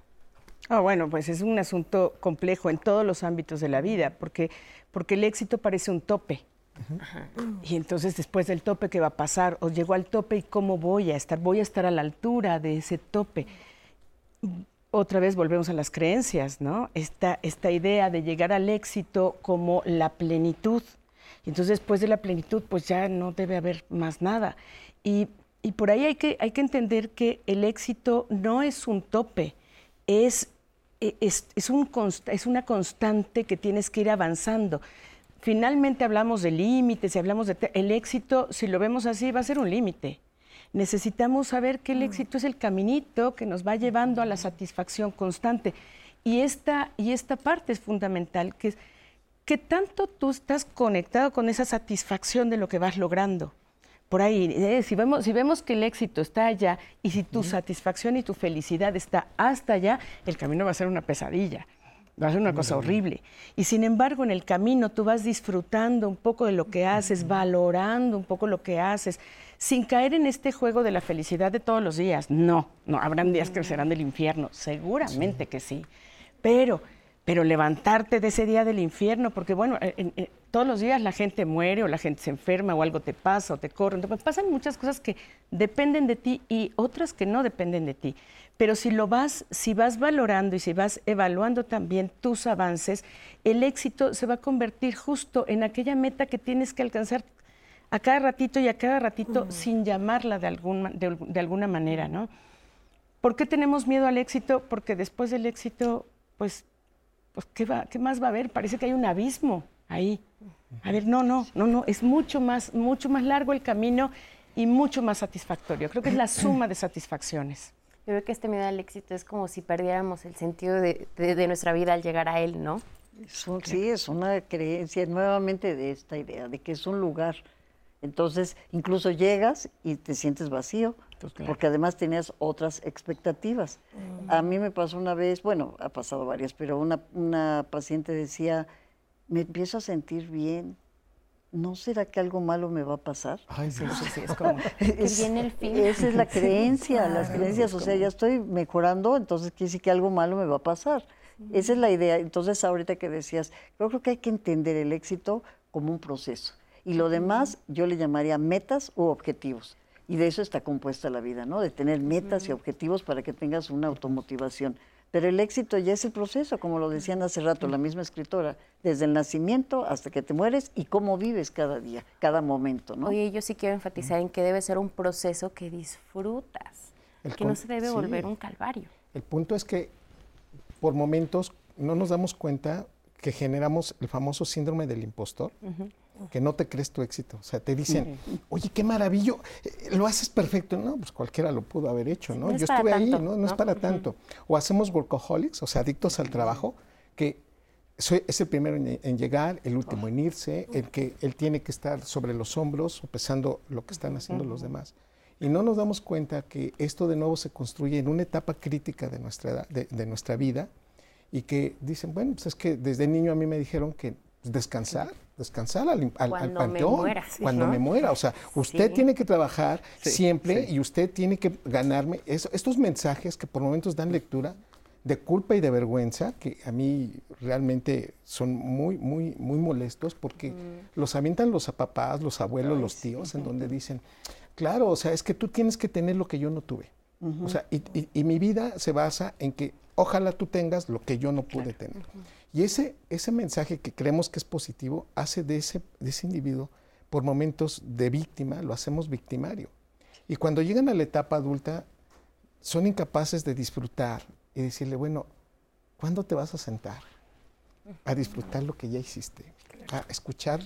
Ah, bueno, pues es un asunto complejo en todos los ámbitos de la vida, porque, porque el éxito parece un tope. Y entonces después del tope, ¿qué va a pasar? O llegó al tope y cómo voy a estar, voy a estar a la altura de ese tope. Otra vez volvemos a las creencias, ¿no? Esta, idea de llegar al éxito como la plenitud. Y entonces después de la plenitud, pues ya no debe haber más nada. Y, por ahí hay que, entender que el éxito no es un tope, es e, una constante que tienes que ir avanzando. Finalmente hablamos de límites y hablamos de... El éxito, si lo vemos así, va a ser un límite. Necesitamos saber que el mm. éxito es el caminito que nos va llevando a la satisfacción constante. Y esta, y esta parte es fundamental, que es que tanto tú estás conectado con esa satisfacción de lo que vas logrando por ahí, eh, si, vemos, si vemos que el éxito está allá y si tu satisfacción y tu felicidad está hasta allá, el camino va a ser una pesadilla, va a ser una cosa horrible. Y sin embargo, en el camino tú vas disfrutando un poco de lo que haces, valorando un poco lo que haces, sin caer en este juego de la felicidad de todos los días. No, no, habrán días que serán del infierno, seguramente que sí. Pero pero levantarte de ese día del infierno, porque bueno, todos los días la gente muere o la gente se enferma o algo te pasa o te corren, pues pasan muchas cosas que dependen de ti y otras que no dependen de ti. Pero si lo vas, si vas valorando y si vas evaluando también tus avances, el éxito se va a convertir justo en aquella meta que tienes que alcanzar a cada ratito y a cada ratito sin llamarla de, algún, de alguna manera, ¿no? ¿Por qué tenemos miedo al éxito? Porque después del éxito, pues pues ¿qué, va, ¿qué más va a haber? Parece que hay un abismo ahí. A ver, no, no, no, no, es mucho más, mucho más largo el camino y mucho más satisfactorio. Creo que es la suma de satisfacciones. Yo creo que este miedo al éxito es como si perdiéramos el sentido de, de, nuestra vida al llegar a él, ¿no? sí, es una creencia nuevamente de esta idea, de que es un lugar. Entonces, incluso llegas y te sientes vacío pues porque además tenías otras expectativas. A mí me pasó una vez, bueno, ha pasado varias, pero una, una paciente decía, me empiezo a sentir bien, ¿no será que algo malo me va a pasar? Ay, sí, sí, es como... viene el fin. Esa es la creencia, las creencias, o sea, ya estoy mejorando, entonces quiere decir que algo malo me va a pasar. Esa es la idea. Entonces, ahorita que decías, yo creo que hay que entender el éxito como un proceso. Y lo demás yo le llamaría metas u objetivos. Y de eso está compuesta la vida, ¿no? De tener metas y objetivos para que tengas una automotivación. Pero el éxito ya es el proceso, como lo decían hace rato la misma escritora, desde el nacimiento hasta que te mueres y cómo vives cada día, cada momento, ¿no? Oye, yo sí quiero enfatizar en que debe ser un proceso que disfrutas, que no se debe volver un calvario. El punto es que por momentos no nos damos cuenta que generamos el famoso síndrome del impostor, que no te crees tu éxito. O sea, te dicen, oye, qué maravillo, eh, lo haces perfecto. No, pues cualquiera lo pudo haber hecho, ¿no? no es Yo estuve ahí, tanto, ¿no? No es para tanto. O hacemos workaholics, o sea, adictos al trabajo, que soy- es el primero en, en llegar, el último en irse, el que él tiene que estar sobre los hombros, pesando lo que están haciendo los demás. Y no nos damos cuenta que esto de nuevo se construye en una etapa crítica de nuestra, edad- de, de nuestra vida y que dicen, bueno, pues es que desde niño a mí me dijeron que descansar, descansar al, al- al Cuando me panteón, muera, sí, cuando ¿no? me muera. O sea, usted Sí. tiene que trabajar Sí, siempre sí. y usted tiene que ganarme eso- estos mensajes que por momentos dan lectura de culpa y de vergüenza, que a mí realmente son muy, muy, muy molestos porque los avientan los papás, los abuelos, los tíos, en donde dicen, claro, o sea, es que tú tienes que tener lo que yo no tuve. O sea, y, y- y mi vida se basa en que ojalá tú tengas lo que yo no pude tener. Y ese, ese mensaje que creemos que es positivo hace de ese, de ese individuo, por momentos de víctima, lo hacemos victimario. Y cuando llegan a la etapa adulta, son incapaces de disfrutar y decirle, bueno, ¿cuándo te vas a sentar a disfrutar lo que ya hiciste? A escuchar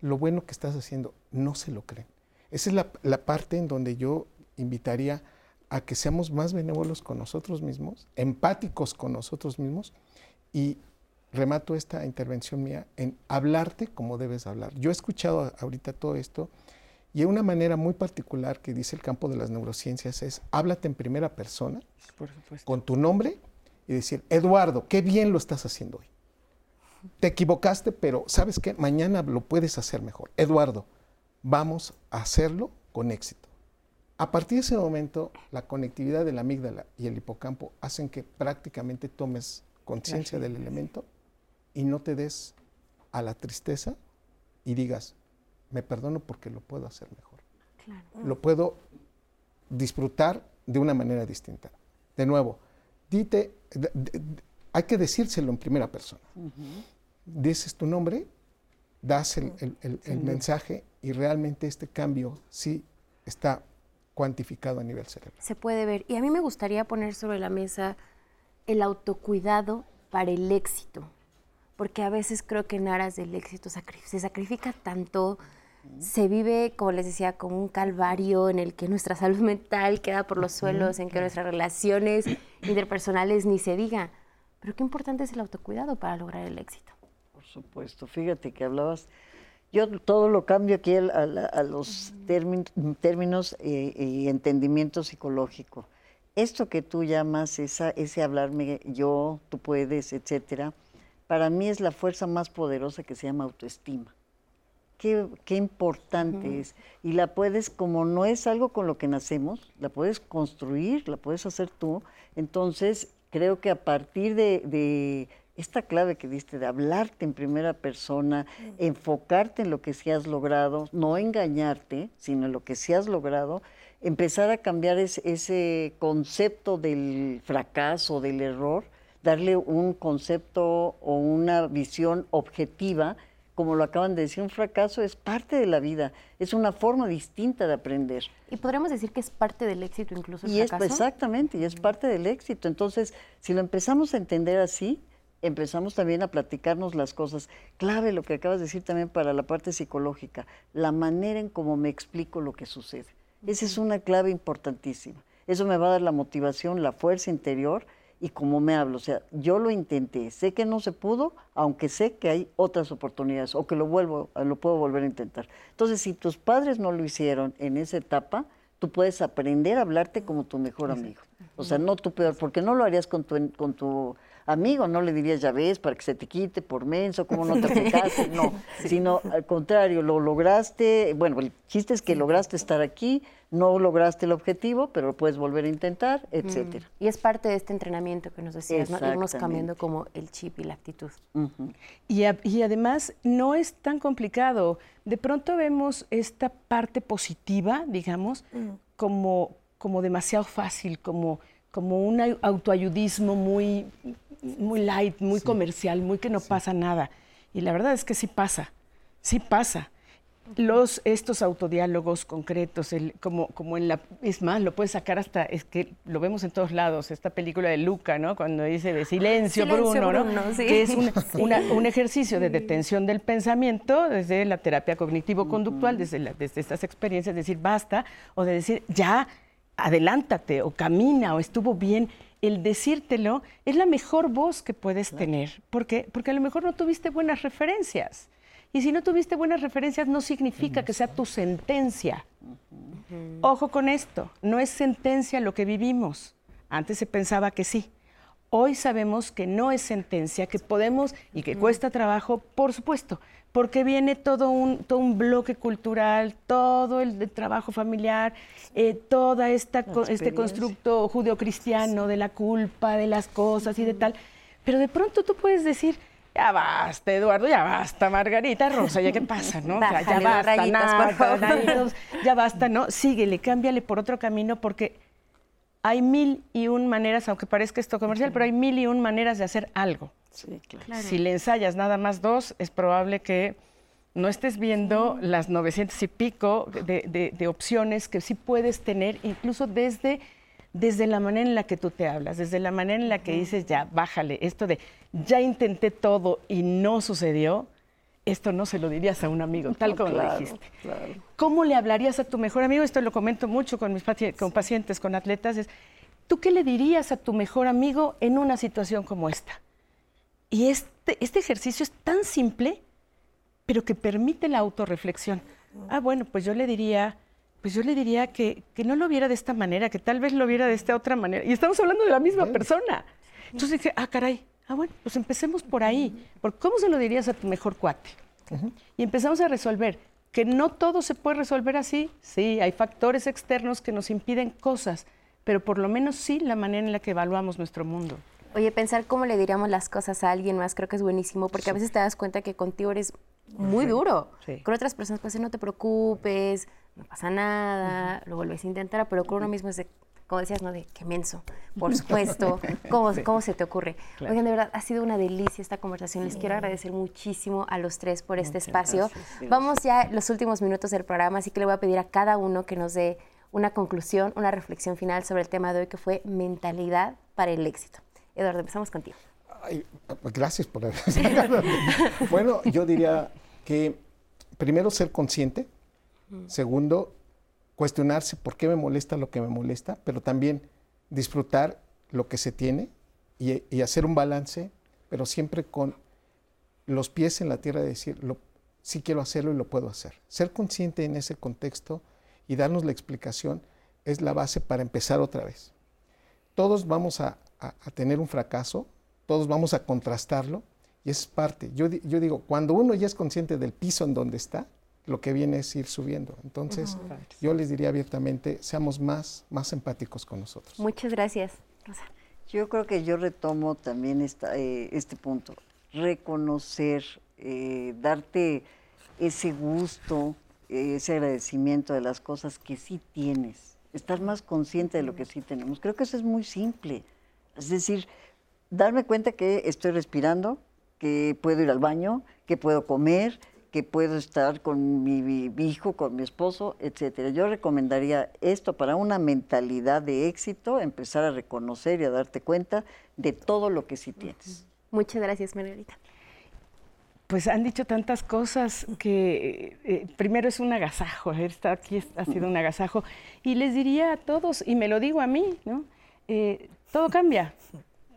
lo bueno que estás haciendo. No se lo creen. Esa es la, la parte en donde yo invitaría a que seamos más benévolos con nosotros mismos, empáticos con nosotros mismos y remato esta intervención mía en hablarte como debes hablar. Yo he escuchado ahorita todo esto y una manera muy particular que dice el campo de las neurociencias es háblate en primera persona Por con tu nombre y decir, Eduardo, qué bien lo estás haciendo hoy. Te equivocaste, pero sabes que mañana lo puedes hacer mejor. Eduardo, vamos a hacerlo con éxito. A partir de ese momento, la conectividad de la amígdala y el hipocampo hacen que prácticamente tomes conciencia del elemento y no te des a la tristeza y digas, me perdono porque lo puedo hacer mejor. Lo puedo disfrutar de una manera distinta. De nuevo, dite, hay que decírselo en primera persona. Dices tu nombre, das el, el- el- el mensaje y realmente este cambio sí está cuantificado a nivel cerebral. Se puede ver. Y a mí me gustaría poner sobre la mesa el autocuidado para el éxito. Porque a veces creo que en aras del éxito se sacrifica tanto, se vive, como les decía, como un calvario en el que nuestra salud mental queda por los suelos, en que nuestras relaciones interpersonales ni se diga. Pero qué importante es el autocuidado para lograr el éxito. Por supuesto, fíjate que hablabas, yo todo lo cambio aquí a, a los términ- términos eh, y entendimiento psicológico. Esto que tú llamas, esa, ese hablarme yo, tú puedes, etcétera, para mí es la fuerza más poderosa que se llama autoestima. Qué, qué importante es. Y la puedes, como no es algo con lo que nacemos, la puedes construir, la puedes hacer tú. Entonces, creo que a partir de, de esta clave que diste, de hablarte en primera persona, enfocarte en lo que sí has logrado, no engañarte, sino en lo que sí has logrado, empezar a cambiar ese, ese concepto del fracaso, del error, darle un concepto o una visión objetiva, como lo acaban de decir, un fracaso es parte de la vida, es una forma distinta de aprender. Y podríamos decir que es parte del éxito incluso el Y es fracaso. exactamente, y es parte del éxito. Entonces, si lo empezamos a entender así, empezamos también a platicarnos las cosas. Clave lo que acabas de decir también para la parte psicológica, la manera en cómo me explico lo que sucede. Esa es una clave importantísima. Eso me va a dar la motivación, la fuerza interior y cómo me hablo. O sea, yo lo intenté, sé que no se pudo, aunque sé que hay otras oportunidades o que lo vuelvo, lo puedo volver a intentar. Entonces, si tus padres no lo hicieron en esa etapa, tú puedes aprender a hablarte como tu mejor amigo. O sea, no tu peor, porque no lo harías con tu, con tu amigo, no le dirías, ya ves, para que se te quite por menso, cómo no te aplicaste, no, sino al contrario, lo lograste, bueno, el chiste es que lograste estar aquí, no lograste el objetivo, pero lo puedes volver a intentar, etcétera. Y es parte de este entrenamiento que nos decías, ¿no? Irnos cambiando como el chip y la actitud. Y, a- y además no es tan complicado. De pronto vemos esta parte positiva, digamos, como, como demasiado fácil, como, como un au- autoayudismo muy, muy light, muy comercial, muy que no pasa nada. Y la verdad es que sí pasa, sí pasa. los, estos autodiálogos concretos, el, como, como en la, es más, lo puedes sacar hasta, es que lo vemos en todos lados, esta película de Luca, ¿no? Cuando dice de silencio, Bruno, ¿no? Que es un ejercicio de detención del pensamiento desde la terapia cognitivo-conductual, desde, desde estas experiencias, decir basta, o de decir ya, adelántate, o camina, o estuvo bien el decírtelo es la mejor voz que puedes tener, porque, porque a lo mejor no tuviste buenas referencias. Y si no tuviste buenas referencias, no significa que sea tu sentencia. Ojo con esto, no es sentencia lo que vivimos. Antes se pensaba que sí. Hoy sabemos que no es sentencia, que podemos y que cuesta trabajo, por supuesto, porque viene todo un, todo un bloque cultural, todo el, trabajo familiar, eh, todo este constructo judeocristiano de la culpa, de las cosas y de tal. Pero de pronto tú puedes decir, ya basta, Eduardo, ya basta, Margarita, Rosa, ya qué pasa, ¿no? ya basta, rayitas, ya basta, ¿no? Síguele, cámbiale por otro camino porque hay mil y un maneras, aunque parezca esto comercial, pero hay mil y un maneras de hacer algo. Sí, claro. Si le ensayas nada más dos, es probable que no estés viendo las 900 y pico de, de opciones que sí puedes tener, incluso desde desde la manera en la que tú te hablas, desde la manera en la que dices, ya, bájale, esto de, ya intenté todo y no sucedió, esto no se lo dirías a un amigo, tal como lo dijiste. ¿Cómo le hablarías a tu mejor amigo? Esto lo comento mucho con mis con pacientes, con atletas, es, ¿tú qué le dirías a tu mejor amigo en una situación como esta? Y este, este ejercicio es tan simple, pero que permite la autorreflexión. Ah, bueno, pues yo le diría, pues yo le diría que, no lo viera de esta manera, que tal vez lo viera de esta otra manera. Y estamos hablando de la misma persona. Entonces dije, ah, caray, ah, bueno, pues empecemos por ahí. Por ¿Cómo se lo dirías a tu mejor cuate? Y empezamos a resolver que no todo se puede resolver así. Sí, hay factores externos que nos impiden cosas, pero por lo menos sí la manera en la que evaluamos nuestro mundo. Oye, pensar cómo le diríamos las cosas a alguien más creo que es buenísimo, porque a veces te das cuenta que contigo eres muy duro. Con otras personas pues no te preocupes, no pasa nada, lo vuelves a intentar, pero con uno mismo es de, como decías, ¿no? De qué menso, por supuesto, ¿cómo, ¿cómo se te ocurre? Oigan, de verdad, ha sido una delicia esta conversación. Les quiero agradecer muchísimo a los tres por este espacio. Vamos ya los últimos minutos del programa, así que le voy a pedir a cada uno que nos dé una conclusión, una reflexión final sobre el tema de hoy que fue mentalidad para el éxito. Eduardo, empezamos contigo. gracias por haber Bueno, yo diría que primero ser consciente Segundo, cuestionarse por qué me molesta lo que me molesta, pero también disfrutar lo que se tiene y, hacer un balance, pero siempre con los pies en la tierra de decir, sí quiero hacerlo y lo puedo hacer. Ser consciente en ese contexto y darnos la explicación es la base para empezar otra vez. Todos vamos a, tener un fracaso, todos vamos a contrastarlo y es parte. Yo, yo digo, cuando uno ya es consciente del piso en donde está, lo que viene es ir subiendo. Entonces, yo les diría abiertamente, seamos más, más empáticos con nosotros. Muchas gracias, Yo creo que yo retomo también esta, eh, este punto, reconocer, eh, darte ese gusto, ese agradecimiento de las cosas que sí tienes, estar más consciente de lo que sí tenemos. Creo que eso es muy simple. Es decir, darme cuenta que estoy respirando, que puedo ir al baño, que puedo comer, que puedo estar con mi, hijo, con mi esposo, etcétera. Yo recomendaría esto para una mentalidad de éxito, empezar a reconocer y a darte cuenta de todo lo que sí tienes. Muchas gracias, Margarita. Pues han dicho tantas cosas que eh, primero es un agasajo, estar aquí ha sido un agasajo. Y les diría a todos, y me lo digo a mí, ¿no? Eh, todo cambia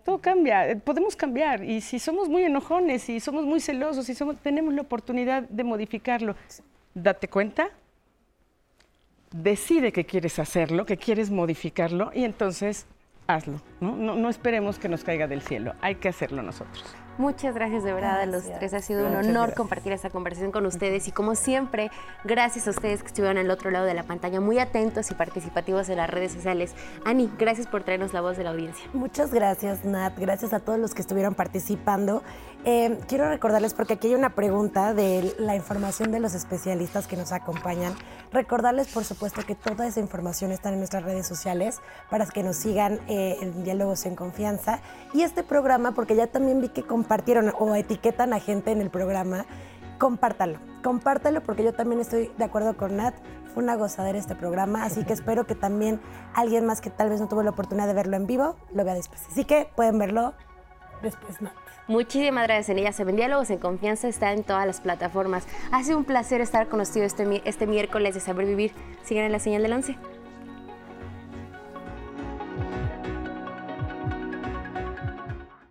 todo cambia, eh, podemos cambiar y si somos muy enojones, y somos muy celosos, y somos, tenemos la oportunidad de modificarlo, date cuenta, decide que quieres hacerlo, que quieres modificarlo y entonces hazlo. No, no esperemos que nos caiga del cielo, hay que hacerlo nosotros. Muchas gracias de verdad a los tres. Ha sido un honor compartir esta conversación con ustedes y como siempre, gracias a ustedes que estuvieron al otro lado de la pantalla, muy atentos y participativos en las redes sociales. Ani, gracias por traernos la voz de la audiencia. Muchas gracias, Nat. Gracias a todos los que estuvieron participando. Eh, quiero recordarles, porque aquí hay una pregunta de la información de los especialistas que nos acompañan. Recordarles, por supuesto, que toda esa información está en nuestras redes sociales para que nos sigan eh, en Diálogos en Confianza. Y este programa, porque ya también vi que compartieron o etiquetan a gente en el programa, compártalo. compártelo porque yo también estoy de acuerdo con Nat. Fue una gozadera este programa, así que espero que también alguien más que tal vez no tuvo la oportunidad de verlo en vivo lo vea después. Así que pueden verlo después, Nat. Muchísimas gracias, en. Se ven diálogos en confianza, está en todas las plataformas. Ha sido un placer estar con este, este miércoles de Saber Vivir. Sigan en la señal del 11.